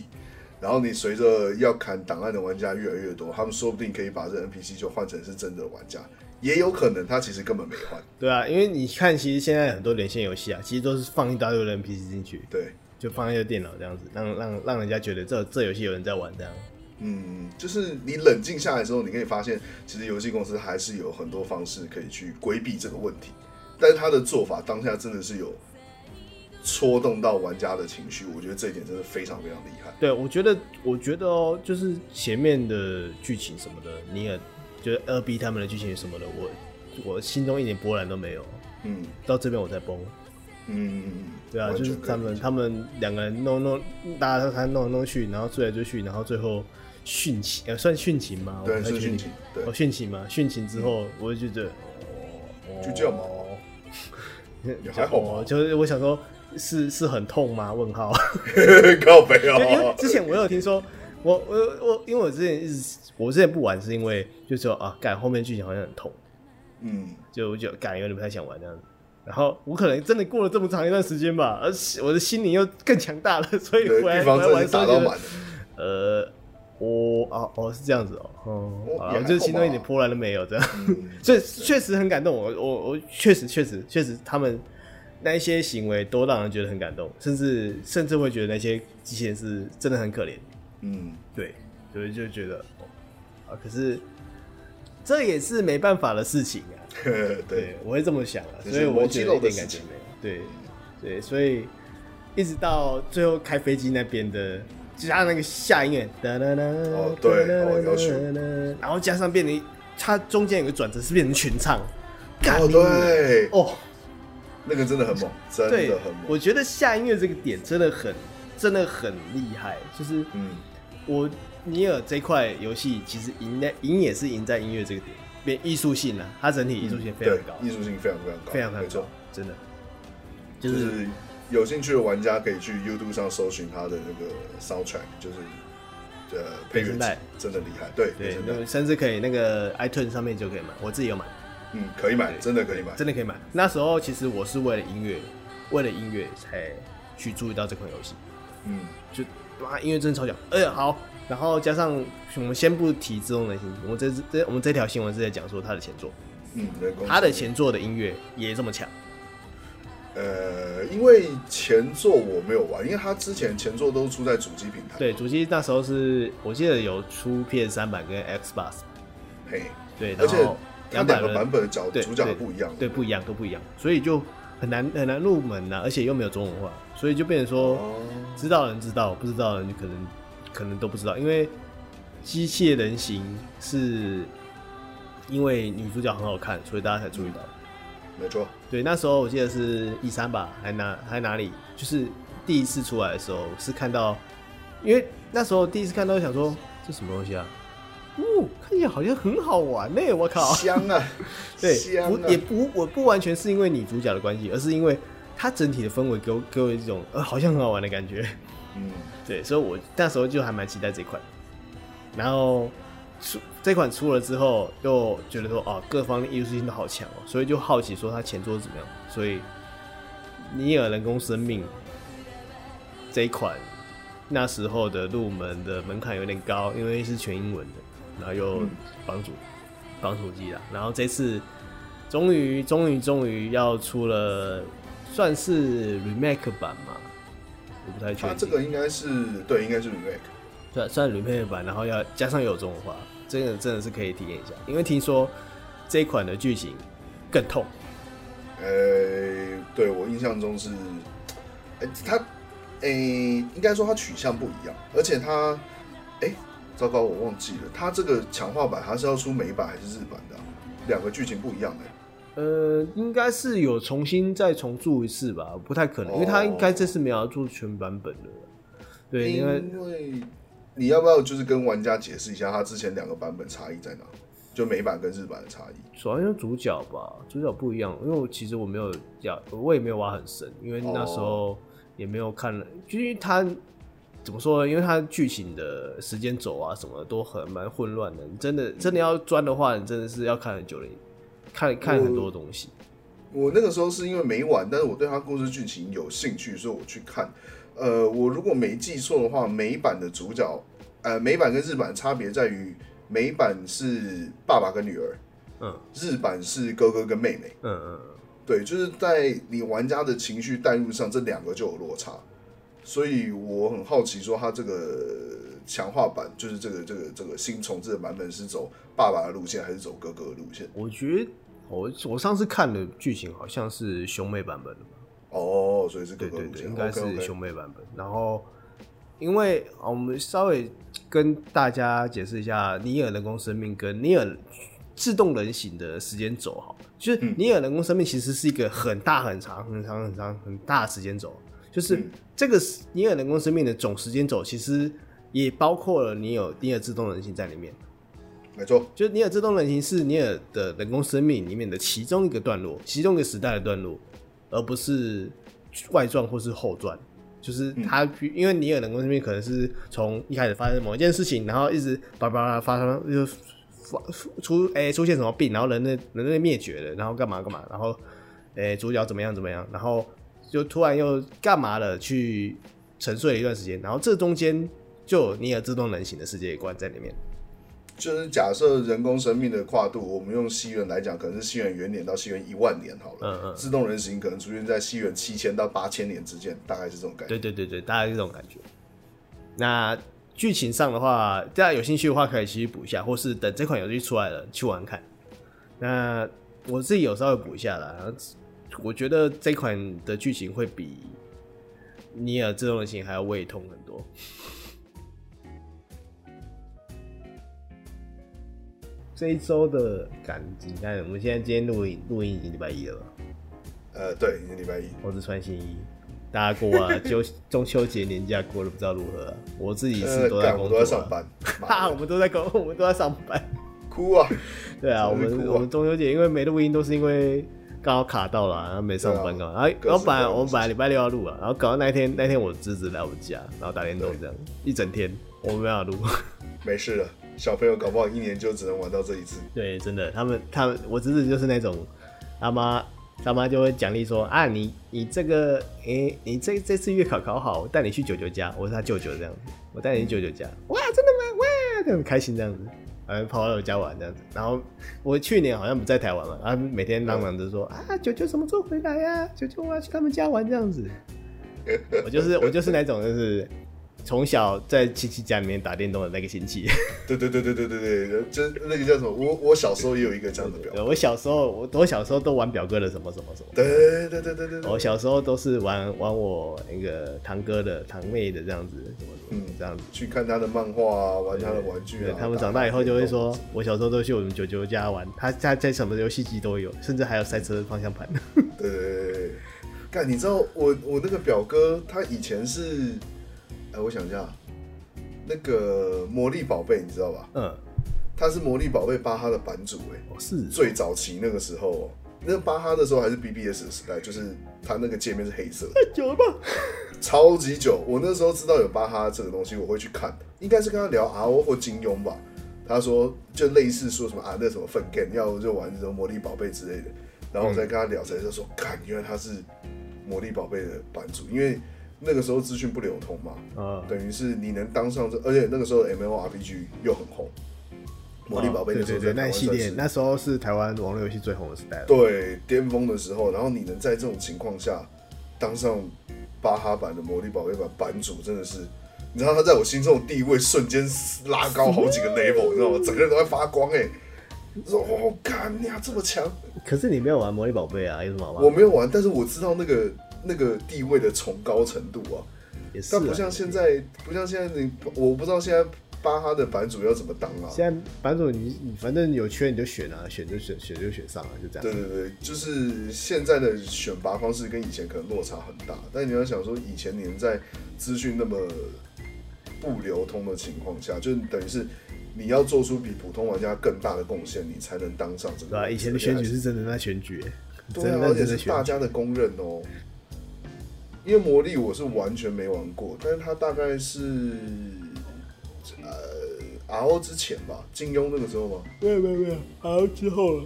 然后你随着要砍档案的玩家越来越多，他们说不定可以把这 NPC 就换成是真的玩家，也有可能他其实根本没换。对啊，因为你看，其实现在很多连线游戏啊，其实都是放一大堆的 NPC 进去。对，就放一个电脑这样子，让让让人家觉得这这游戏有人在玩这样。嗯，就是你冷静下来之后，你可以发现，其实游戏公司还是有很多方式可以去规避这个问题，但是他的做法当下真的是有戳动到玩家的情绪，我觉得这一点真的非常非常厉害。对，我觉得，我觉得哦，就是前面的剧情什么的，你也就是二 B 他们的剧情什么的，我我心中一点波澜都没有。嗯，到这边我才崩。嗯，对啊，就是他们他们两个人弄弄，大家都看弄来弄去，然后追来追去，然后最后殉情，呃，算殉情吗？对，是殉情。对，哦，殉情嘛，殉情之后，我就觉得，就这样嘛，也还好嘛。就是我想说，是是很痛吗？问号。靠北哦。因为之前我有听说，我我我，因为我之前一直我之前不玩，是因为就说啊，感后面剧情好像很痛，嗯，就就感有点不太想玩这样子。然后我可能真的过了这么长一段时间吧，而且我的心灵又更强大了，所以回来回来玩的时候觉得，呃，我哦哦是这样子哦，哦，啊，就是心中一点波澜都没有这样，所以确实很感动。我我我确实确实确实他们那一些行为都让人觉得很感动，甚至甚至会觉得那些机器人是真的很可怜。嗯，对，所以就觉得啊，可是这也是没办法的事情啊。对，对，我会这么想啊，所以我觉得一点感觉没有。对，对，所以一直到最后开飞机那边的，加上那个下音乐，哒哒哒，哦对，然后加上变成它中间有个转折，是变成群唱，哦对，哦，那个真的很猛，真的很猛。我觉得下音乐这个点真的很，真的很厉害，就是嗯，我尼尔这块游戏其实赢在赢也是赢在音乐这个点。变艺术性了，它整体艺术性非常高，艺术性非常非常高，非常非常高，真的。就是有兴趣的玩家可以去 YouTube 上搜寻它的那个 Soundtrack，就是呃配乐带，真的厉害。对对，甚至可以那个 iTunes 上面就可以买，我自己有买。嗯，可以买，真的可以买，真的可以买。那时候其实我是为了音乐，为了音乐才去注意到这款游戏。嗯，就哇，音乐真的超强。哎呀，好。然后加上我们先不提自动人形，我们这这我们这条新闻是在讲说他的前作，嗯，他的前作的音乐也这么强。呃，因为前作我没有玩，因为他之前前作都出在主机平台。对，主机那时候是我记得有出 PS 三版跟 Xbox。嘿，对，而且两个版本的角主角不一样，对，不一样都不一样，所以就很难很难入门呐，而且又没有中文化，所以就变成说知道人知道，不知道的人就可能。可能都不知道，因为机械人形是因为女主角很好看，所以大家才注意到。没错，对，那时候我记得是一三吧，还哪还哪里，就是第一次出来的时候是看到，因为那时候第一次看到想说这什么东西啊？哦，看起来好像很好玩呢，我靠，香啊！对，香啊，不也不我不完全是因为女主角的关系，而是因为它整体的氛围给我给我一种呃好像很好玩的感觉。嗯，对，所以我那时候就还蛮期待这款，然后出这款出了之后，又觉得说哦，各方艺术性都好强哦，所以就好奇说它前作怎么样。所以《尼尔：人工生命》这一款那时候的入门的门槛有点高，因为是全英文的，然后又绑主绑主机了，然后这次终于终于终于要出了，算是 remake 版嘛。我不太确定，它这个应该是对，应该是 remake，算算 remake 版，然后要加上有中文化，这个真的是可以体验一下。因为听说这一款的剧情更痛。呃、欸，对我印象中是，哎、欸，它，哎、欸，应该说它取向不一样，而且它，糟糕，我忘记了，它这个强化版它是要出美版还是日版的？两个剧情不一样的。呃，应该是有重新再重做一次吧，不太可能，因为他应该这次没有要做全版本的。对，因为因为你要不要就是跟玩家解释一下，他之前两个版本差异在哪？就美版跟日版的差异。主要因为主角吧，主角不一样。因为我其实我没有要，我也没有挖很深，因为那时候也没有看了，就因为他怎么说呢？因为它剧情的时间轴啊什么的都很蛮混乱的。你真的真的要钻的话，你真的是要看很久的。看看很多东西我，我那个时候是因为没玩，但是我对他故事剧情有兴趣，所以我去看。呃，我如果没记错的话，美版的主角，呃，美版跟日版差别在于，美版是爸爸跟女儿，嗯，日版是哥哥跟妹妹，嗯嗯，对，就是在你玩家的情绪带入上，这两个就有落差。所以我很好奇，说他这个强化版，就是这个这个这个新重置的版本，是走爸爸的路线，还是走哥哥的路线？我觉得我我上次看的剧情好像是兄妹版本的吧。哦，所以是哥哥路线，对对对，应该是兄妹版本。然后，因为我们稍微跟大家解释一下，尼尔人工生命跟尼尔自动人形的时间轴，哈，就是尼尔人工生命其实是一个很大很长很长很长很大的时间轴。就是这个尼尔人工生命的总时间轴，其实也包括了尼尔尼尔自动人形在里面。没错，就是尼尔自动人形是尼尔的人工生命里面的其中一个段落，其中一个时代的段落，而不是外传或是后传。就是他，嗯、因为尼尔人工生命可能是从一开始发生某一件事情，然后一直叭叭叭发生，就发出哎、欸、出现什么病，然后人类人类灭绝了，然后干嘛干嘛，然后哎、欸、主角怎么样怎么样，然后。就突然又干嘛了？去沉睡了一段时间，然后这中间就有尼尔自动人形的世界观在里面。就是假设人工生命的跨度，我们用西元来讲，可能是西元元年到西元一万年好了。嗯嗯。自动人形可能出现在西元七千到八千年之间，大概是这种感觉。对对对对，大概是这种感觉。那剧情上的话，大家有兴趣的话，可以继续补一下，或是等这款游戏出来了去玩看。那我自己有稍微补一下啦。我觉得这款的剧情会比《尼尔：自动人形》还要胃痛很多。这一周的感情，你看，我们现在今天录音，录音已经礼拜一了吧？呃，对，已经礼拜一。我是穿新衣，大家过啊，就中秋节年假过得不知道如何啊？我自己是都在工作，都在上班。哈，我们都在工，我们都在上班，哭啊！对啊，我们我们中秋节因为没录音，都是因为。刚好卡到了，然后没上班刚好，然后本来我们本来礼拜六要录啊，然后搞到那天那天我侄子来我们家，然后打电动这样一整天，我们没法录。没事了，小朋友搞不好一年就只能玩到这一次。对，真的，他们他们我侄子就是那种，他妈他妈就会奖励说啊，你你这个诶、欸，你这这次月考考好，我带你去舅舅家，我是他舅舅这样子，我带你去舅舅家，哇，真的吗？哇，就很开心这样子。呃，跑到我家玩这样子，然后我去年好像不在台湾嘛，然后每天嚷嚷着说啊，九九什么时候回来呀？九九我要去他们家玩这样子。我就是我就是那种就是。从小在亲戚家里面打电动的那个亲戚，对对对对对对对，就那个叫什么？我我小时候也有一个这样的表哥。我小时候我我小时候都玩表哥的什么什么什么。对对对对对对。我小时候都是玩玩我那个堂哥的堂妹的这样子，什么什么这样子。去看他的漫画啊，玩他的玩具啊。他们长大以后就会说，我小时候都去我们舅舅家玩，他家在什么游戏机都有，甚至还有赛车方向盘。对对对对。干，你知道我我那个表哥他以前是。哎，我想一下，那个魔力宝贝你知道吧？嗯，他是魔力宝贝巴哈的版主哎，哦是最早期那个时候，那个巴哈的时候还是 BBS 的时代，就是他那个界面是黑色的。太久了吧？超级久，我那时候知道有巴哈这个东西，我会去看，应该是跟他聊 RO 或金庸吧。他说就类似说什么啊，那什么粪 game 要就玩什么魔力宝贝之类的，然后我再跟他聊，才就说，看，原来他是魔力宝贝的版主，因为。那个时候资讯不流通嘛，嗯，等于是你能当上这，而且那个时候 MMORPG 又很红，魔力宝贝那时候在那系列，那时候是台湾网络游戏最红的时代，对，巅峰的时候，然后你能在这种情况下当上巴哈版的魔力宝贝版版主，真的是，你知道他在我心中的地位瞬间拉高好几个 level，你知道吗？整个人都在发光哎，说哦，干你啊这么强，可是你没有玩魔力宝贝啊，有什么玩？我没有玩，但是我知道那个。那个地位的崇高程度啊，也是，但不像现在，不像现在你，我不知道现在巴哈的版主要怎么当啊。现在版主你你反正有缺你就选啊，选就选，选就选上啊，就这样。对对对，就是现在的选拔方式跟以前可能落差很大，但你要想说，以前你们在资讯那么不流通的情况下，就等于是你要做出比普通玩家更大的贡献，你才能当上这个。对啊，以前的选举是真的在选举，对啊，而且是大家的公认哦。因为魔力我是完全没玩过，但是它大概是呃 RO 之前吧，金庸那个时候吗？没有没有没有，RO 之后了。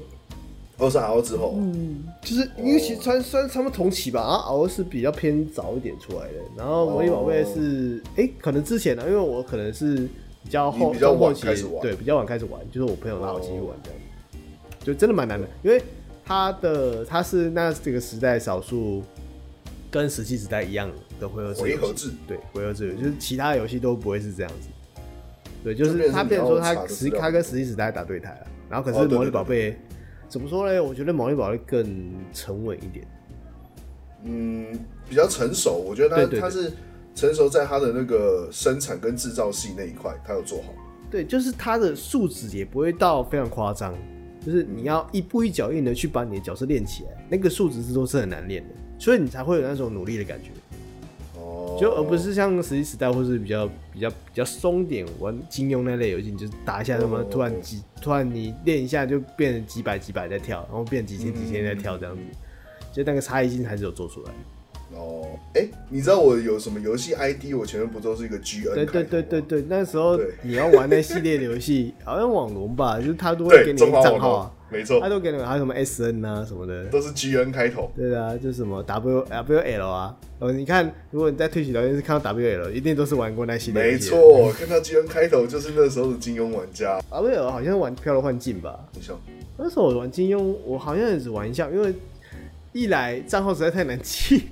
哦，是 RO 之后。嗯，就是因为其实算算他们同期吧，啊，RO 是比较偏早一点出来的，然后魔力宝贝是哎、哦欸，可能之前呢，因为我可能是比较后比较晚开始玩，对，比较晚开始玩，就是我朋友拉我进去玩这样，哦、就真的蛮难的，因为他的他是那这个时代少数。跟石器时代一样的回合制。回合制，对，回合制就是其他游戏都不会是这样子。对，就是他变成说他实他跟石器时代打对台了，然后可是魔力宝贝怎么说呢？我觉得魔力宝贝更沉稳一点。嗯，比较成熟，我觉得他他是成熟在他的那个生产跟制造系那一块，他有做好。对，就是他的素质也不会到非常夸张，就是你要一步一脚印的去把你的角色练起来，那个素质是都是很难练的，所以你才会有那种努力的感觉。哦，就而不是像《石器时代》或是比较比较比较松点玩金庸那类游戏，你就是打一下什么突然几突然你练一下就变成几百几百在跳，然后变几千几千在跳这样子。就那个差异性还是有做出来。哦，哎、欸，你知道我有什么游戏 ID？我前面不都是一个 GN？对对对对对，那时候你要玩那系列的游戏，好像网龙吧，就是他都会给你账号啊，没错，他都给你们还有什么 SN 啊什么的，都是 GN 开头。对啊，就是什么 WWL 啊，哦，你看，如果你在退群聊天室看到 WL，一定都是玩过那系列。没错，看到 GN 开头就是那时候的金庸玩家。WL 好像玩飘流幻境吧？没错，那时候我玩金庸，我好像也只玩一下，因为。一来账号实在太难记，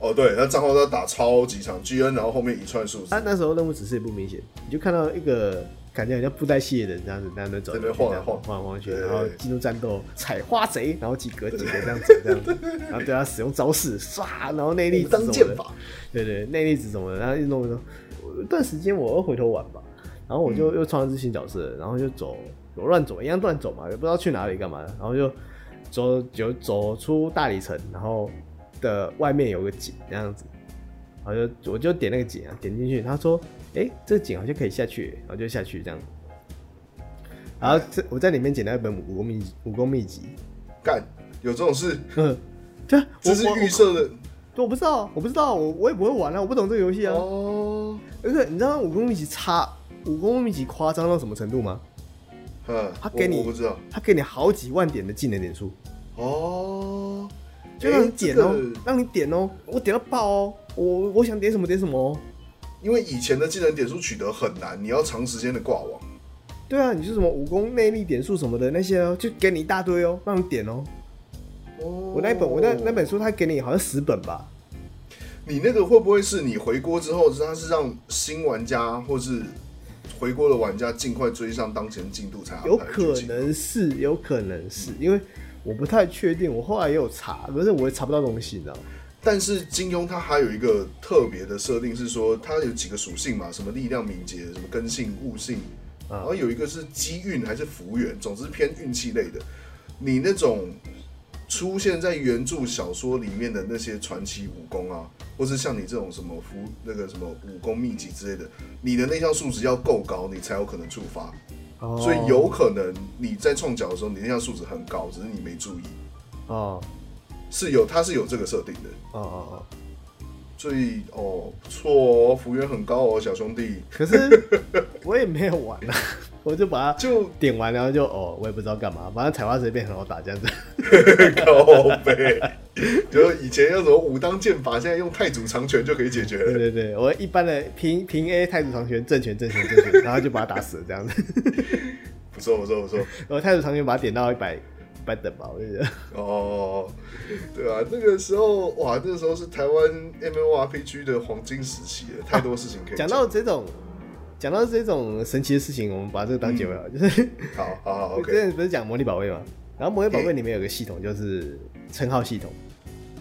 哦，对，那账号都要打超级长，GN，然后后面一串数字。他那时候任务指示也不明显，你就看到一个感觉好像布袋戏的人这样子，在那走，这边晃来晃，晃来晃去，然后进入战斗，采花贼，然后几格几格这样子，这样子，然后对他使用招式，唰，然后内力当剑法，对对，内力值什么的，然后一弄一弄，一段时间我又回头玩吧，然后我就又创了一只新角色，然后就走，我乱走，一样乱走嘛，也不知道去哪里干嘛的，然后就。走就走出大理城，然后的外面有个井这样子，然后就我就点那个井啊，点进去，他说：“哎、欸，这个井好像可以下去。”然后就下去这样。然后这我在里面捡到一本武功秘武功秘籍，干有这种事？嗯，对，这是预设的我我，我不知道，我不知道，我我也不会玩啊，我不懂这个游戏啊。哦，而且你知道武功秘籍差，武功秘籍夸张到什么程度吗？他给你，我不知道，他给你好几万点的技能点数哦，就让你点哦、让你点哦、喔，我点到爆哦、喔，我我想点什么点什么因为以前的技能点数取得很难，你要长时间的挂网。对啊，你是什么武功内力点数什么的那些哦、喔，就给你一大堆哦、喔，让你点哦、喔。哦，我那本我那那本书他给你好像十本吧。你那个会不会是你回国之后，他是让新玩家或是？回国的玩家尽快追上当前进度才好。有可能是，有可能是因为我不太确定。我后来也有查，可是我也查不到东西，你知道吗？但是金庸他还有一个特别的设定，是说它有几个属性嘛，什么力量、敏捷、什么根性、悟性，然后有一个是机运还是福缘，总之偏运气类的。你那种。出现在原著小说里面的那些传奇武功啊，或是像你这种什么符那个什么武功秘籍之类的，你的那项数值要够高，你才有可能触发。Oh. 所以有可能你在创角的时候，你那项数值很高，只是你没注意。哦，oh. 是有，它是有这个设定的。哦哦哦。所以哦，不错哦，福缘很高哦，小兄弟。可是 我也没有玩啊。我就把它就点完，然后就哦，我也不知道干嘛，反正采花贼变很好打这样子。靠北，就以前用什么武当剑法，现在用太祖长拳就可以解决了。对对对，我一般的平平 A 太祖长拳正拳正拳正拳，然后就把他打死了这样子。不错不错不错，然后太祖长拳把它点到一百一百等吧，我觉得。哦，对啊，那个时候哇，那个时候是台湾 MMORPG 的黄金时期了，太多事情可以讲。讲到这种。讲到这种神奇的事情，我们把这个当结尾了。嗯、就是好好好，OK。之前不是讲魔力宝贝吗？然后魔力宝贝里面有个系统，就是称号系统。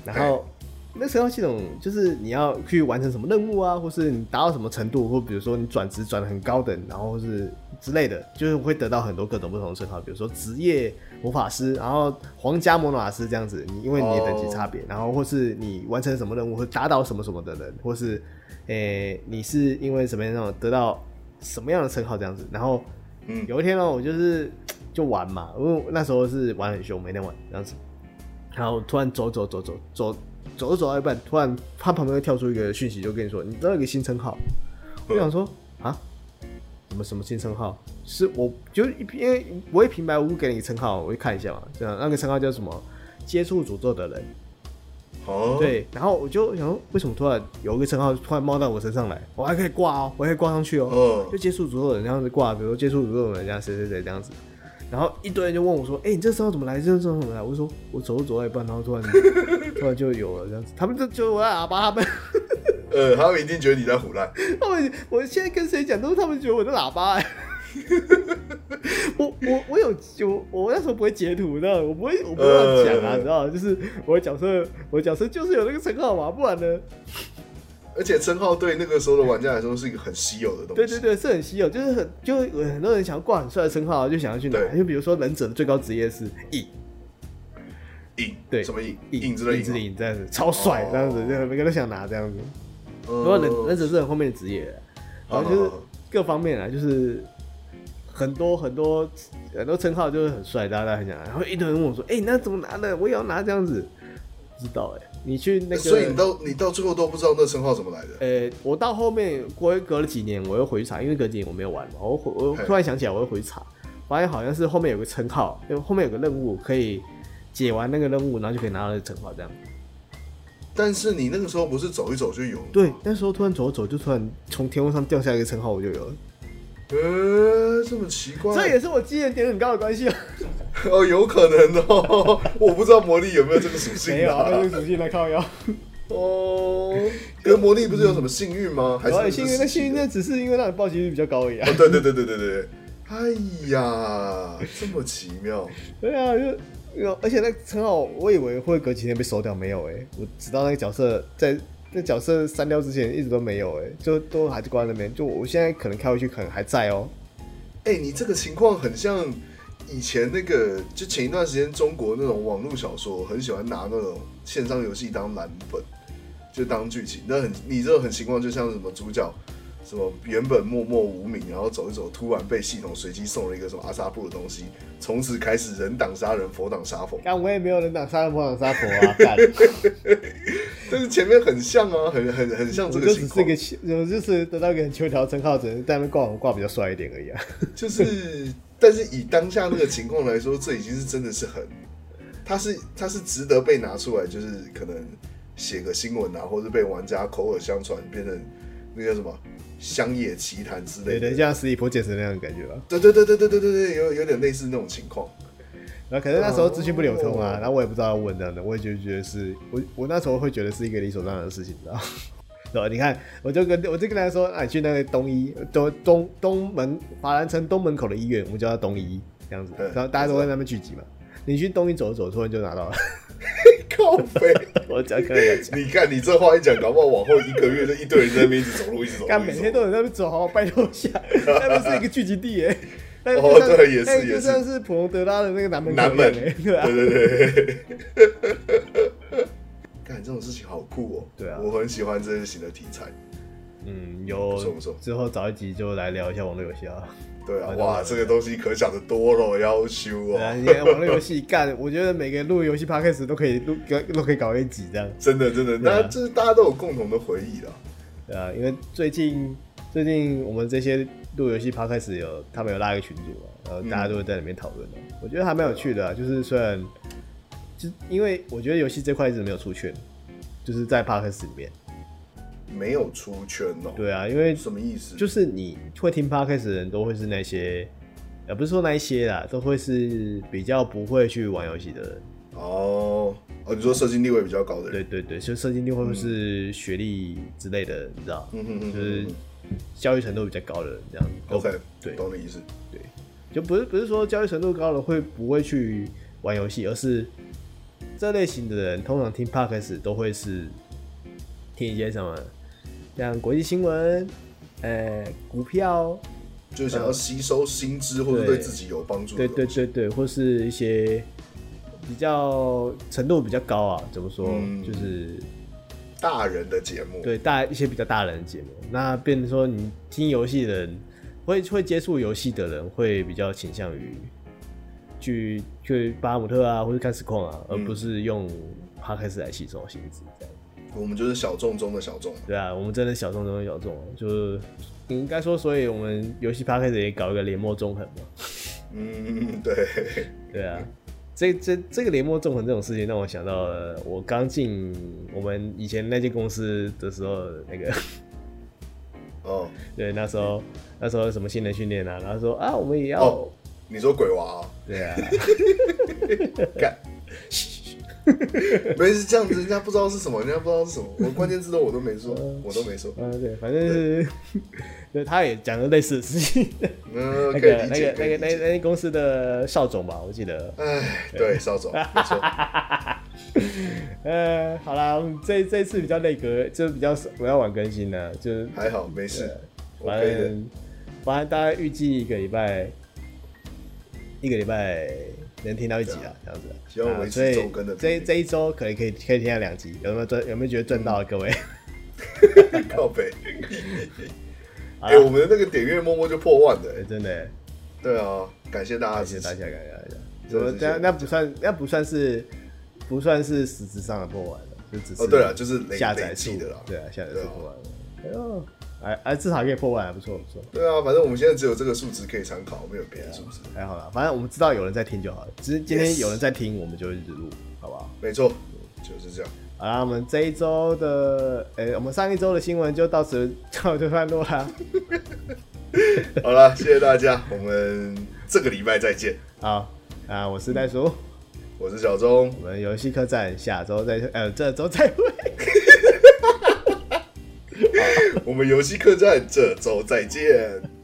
然后那称号系统就是你要去完成什么任务啊，或是你达到什么程度，或比如说你转职转的很高等，然后是之类的，就是会得到很多各种不同的称号。比如说职业魔法师，然后皇家魔法师这样子。你因为你的等级差别，然后或是你完成什么任务，或打倒什么什么的人，或是诶、欸、你是因为什么样那种得到。什么样的称号这样子？然后，嗯，有一天呢，我就是就玩嘛，因为那时候是玩很凶，每天玩这样子。然后突然走走走走走走着走到一半，突然他旁边会跳出一个讯息，就跟你说，你知道一个新称号。我想说啊，什么什么新称号？是我就因为我会平白无故给你一个称号，我会看一下嘛，这样那个称号叫什么？接触诅咒的人。哦，对，然后我就想说，为什么突然有一个称号突然冒到我身上来？我还可以挂哦，我还可以挂上去哦。嗯，就接触诅咒的人这样子挂，比如说接触诅咒的人家谁谁谁这样子。然后一堆人就问我说：“哎、欸，你这称号怎么来？这称号怎么来？”我就说：“我走着走到一半，然后突然 突然就有了这样子。”他们就就我在喇叭，他们 呃，他们一定觉得你在胡乱。他们我现在跟谁讲都是他们觉得我在喇叭、欸。我我我有就我那时候不会截图，你知道我不会我不会乱讲啊，你知道就是我的角色，我的角色就是有那个称号嘛，不然呢？而且称号对那个时候的玩家来说是一个很稀有的东西。对对对，是很稀有，就是很就很多人想要挂很帅的称号，就想要去拿。就比如说忍者的最高职业是影影，对，什么影影影之类的影这样子，超帅这样子，就每个人都想拿这样子。不过忍忍者是很后面的职业，然后就是各方面啊，就是很多很多很多称号就是很帅，大家都很想拿。然后一堆人问我说：“哎，那怎么拿的？我也要拿这样子。”不知道哎。你去那个，所以你到你到最后都不知道那称号怎么来的。呃、欸，我到后面过隔了几年，我又回去查，因为隔几年我没有玩嘛，我我突然想起来，我又回去查，发现好像是后面有个称号，因为后面有个任务可以解完那个任务，然后就可以拿到那个称号这样。但是你那个时候不是走一走就有？对，那时候突然走一走，就突然从天空上掉下一个称号，我就有了。呃，这么奇怪，这也是我经验点很高的关系啊。哦，有可能哦，我不知道魔力有没有这个属性。没有，没有这个属性来靠腰。哦，可是魔力不是有什么幸运吗？还是幸运？那幸运那只是因为那的暴击率比较高而已啊。对对对对对对。哎呀，这么奇妙。对啊，就而且那称号，我以为会隔几天被收掉，没有哎，我直到那个角色在。那角色删掉之前一直都没有哎、就都还是关在那边。就我现在可能开回去，可能还在哦、喔。哎、你这个情况很像以前那个，就前一段时间中国那种网络小说，很喜欢拿那种线上游戏当蓝本，就当剧情。那很，你这种很情况，就像什么主角。什么原本默默无名，然后走一走，突然被系统随机送了一个什么阿萨布的东西，从此开始人挡杀人，佛挡杀佛。但我也没有人挡杀人，佛挡杀佛啊！干，但是前面很像啊，很很很像这个情况。就只是一个，就是得到一个很秋条称号，只是在那边挂挂比较帅一点而已啊。就是，但是以当下那个情况来说，这已经是真的是很，他是他是值得被拿出来，就是可能写个新闻啊，或者被玩家口耳相传变成那个什么。乡野奇谈之类的，对，像《十里坡剑神》那样的感觉吧？对对对对对对对对，有有点类似那种情况。然后可能那时候资讯不流通啊，然后我也不知道要问这样的，我也就觉得是我我那时候会觉得是一个理所当然的事情，你知道？对吧？你看，我就跟我就跟他说，啊，你去那个东医，东东东门法兰城东门口的医院，我们叫它东医这样子，然后大家都在那边聚集嘛。你去东医走走，突然就拿到了。靠北，我讲可以讲。你看，你这话一讲，搞不好往后一个月，就一堆人在那边一直走路，一直走。干，每天都有在那边走，好好拜托一下。那边是一个聚集地耶。哦，对，也是也是。就像是普隆德拉的那个南门。南门，对吧？对对对。干这种事情好酷哦。对啊，我很喜欢这类型的题材。嗯，有。不错不错。之后找一集就来聊一下网络游戏啊。对啊，哇，这个东西可想的多了，要修看网络游戏干，我觉得每个人录游戏 podcast 都可以录，都可以搞一集这样。真的真的，那这是大家都有共同的回忆了。对啊，因为最近最近我们这些录游戏 podcast 有他们有拉一个群组嘛，然后大家都会在里面讨论的。我觉得还蛮有趣的，就是虽然就因为我觉得游戏这块一直没有出圈，就是在 podcast 里面。没有出圈哦。对啊，因为什么意思？就是你会听 podcast 的人都会是那些，呃，不是说那一些啦，都会是比较不会去玩游戏的人。哦，哦，你说社经地位比较高的人？对对对，就社经地位或是学历之类的，你知道？嗯嗯嗯，就是教育程度比较高的人这样子。OK，对，懂你意思。对，就不是不是说教育程度高的会不会去玩游戏，而是这类型的人通常听 podcast 都会是听一些什么？像国际新闻，呃，股票，就是想要吸收新知或者对自己有帮助。对对对对，或是一些比较程度比较高啊，怎么说？嗯、就是大人的节目。对，大一些比较大人的节目。那变成说，你听游戏的人，会会接触游戏的人，会比较倾向于去去巴姆特啊，或者看实况啊，而不是用 Podcast 来吸收新知这样。我们就是小众中的小众，对啊，我们真的小众中的小众，就是应该说，所以我们游戏 Podcast 也搞一个联盟纵横嘛。嗯，对，对啊，这这这个联盟纵横这种事情让我想到了我刚进我们以前那间公司的时候那个，哦，对，那时候那时候什么新人训练啊，然后说啊，我们也要，哦，你说鬼娃、喔？对啊，干，没事，这样子人家不知道是什么，人家不知道是什么，我关键字都我都没说，我都没说。嗯，对，反正是，对，他也讲了类似的事情。嗯，那个那个那个那那公司的邵总吧，我记得。哎，对，邵总，没错。呃，好啦，我们这这次比较内阁，就比较比较晚更新了，就还好，没事。反正反正大概预计一个礼拜，一个礼拜能听到一集啊，这样子。希望维持周更的。这这一周可以可以可以听到两集，有没有赚？有没有觉得赚到了各位？靠北。哎，我们的那个点阅默默就破万的，真的。对啊，感谢大家，感谢大家，感谢大家。怎么？那那不算，那不算是。不算是实质上的破万了，就只是哦，对了，就是下载数的了，对啊，下载数破万了。哎呦，哎哎，至少可以破万，还不错不错。对啊，反正我们现在只有这个数值可以参考，没有别的数值。还好啦，反正我们知道有人在听就好了。只是今天有人在听，我们就一直录，好不好？没错，就是这样。好啦，我们这一周的，哎，我们上一周的新闻就到此告一段落啦。好了，谢谢大家，我们这个礼拜再见。好啊，我是袋鼠。我是小钟，我们游戏客栈下周再呃这周再会。我们游戏客栈这周再见。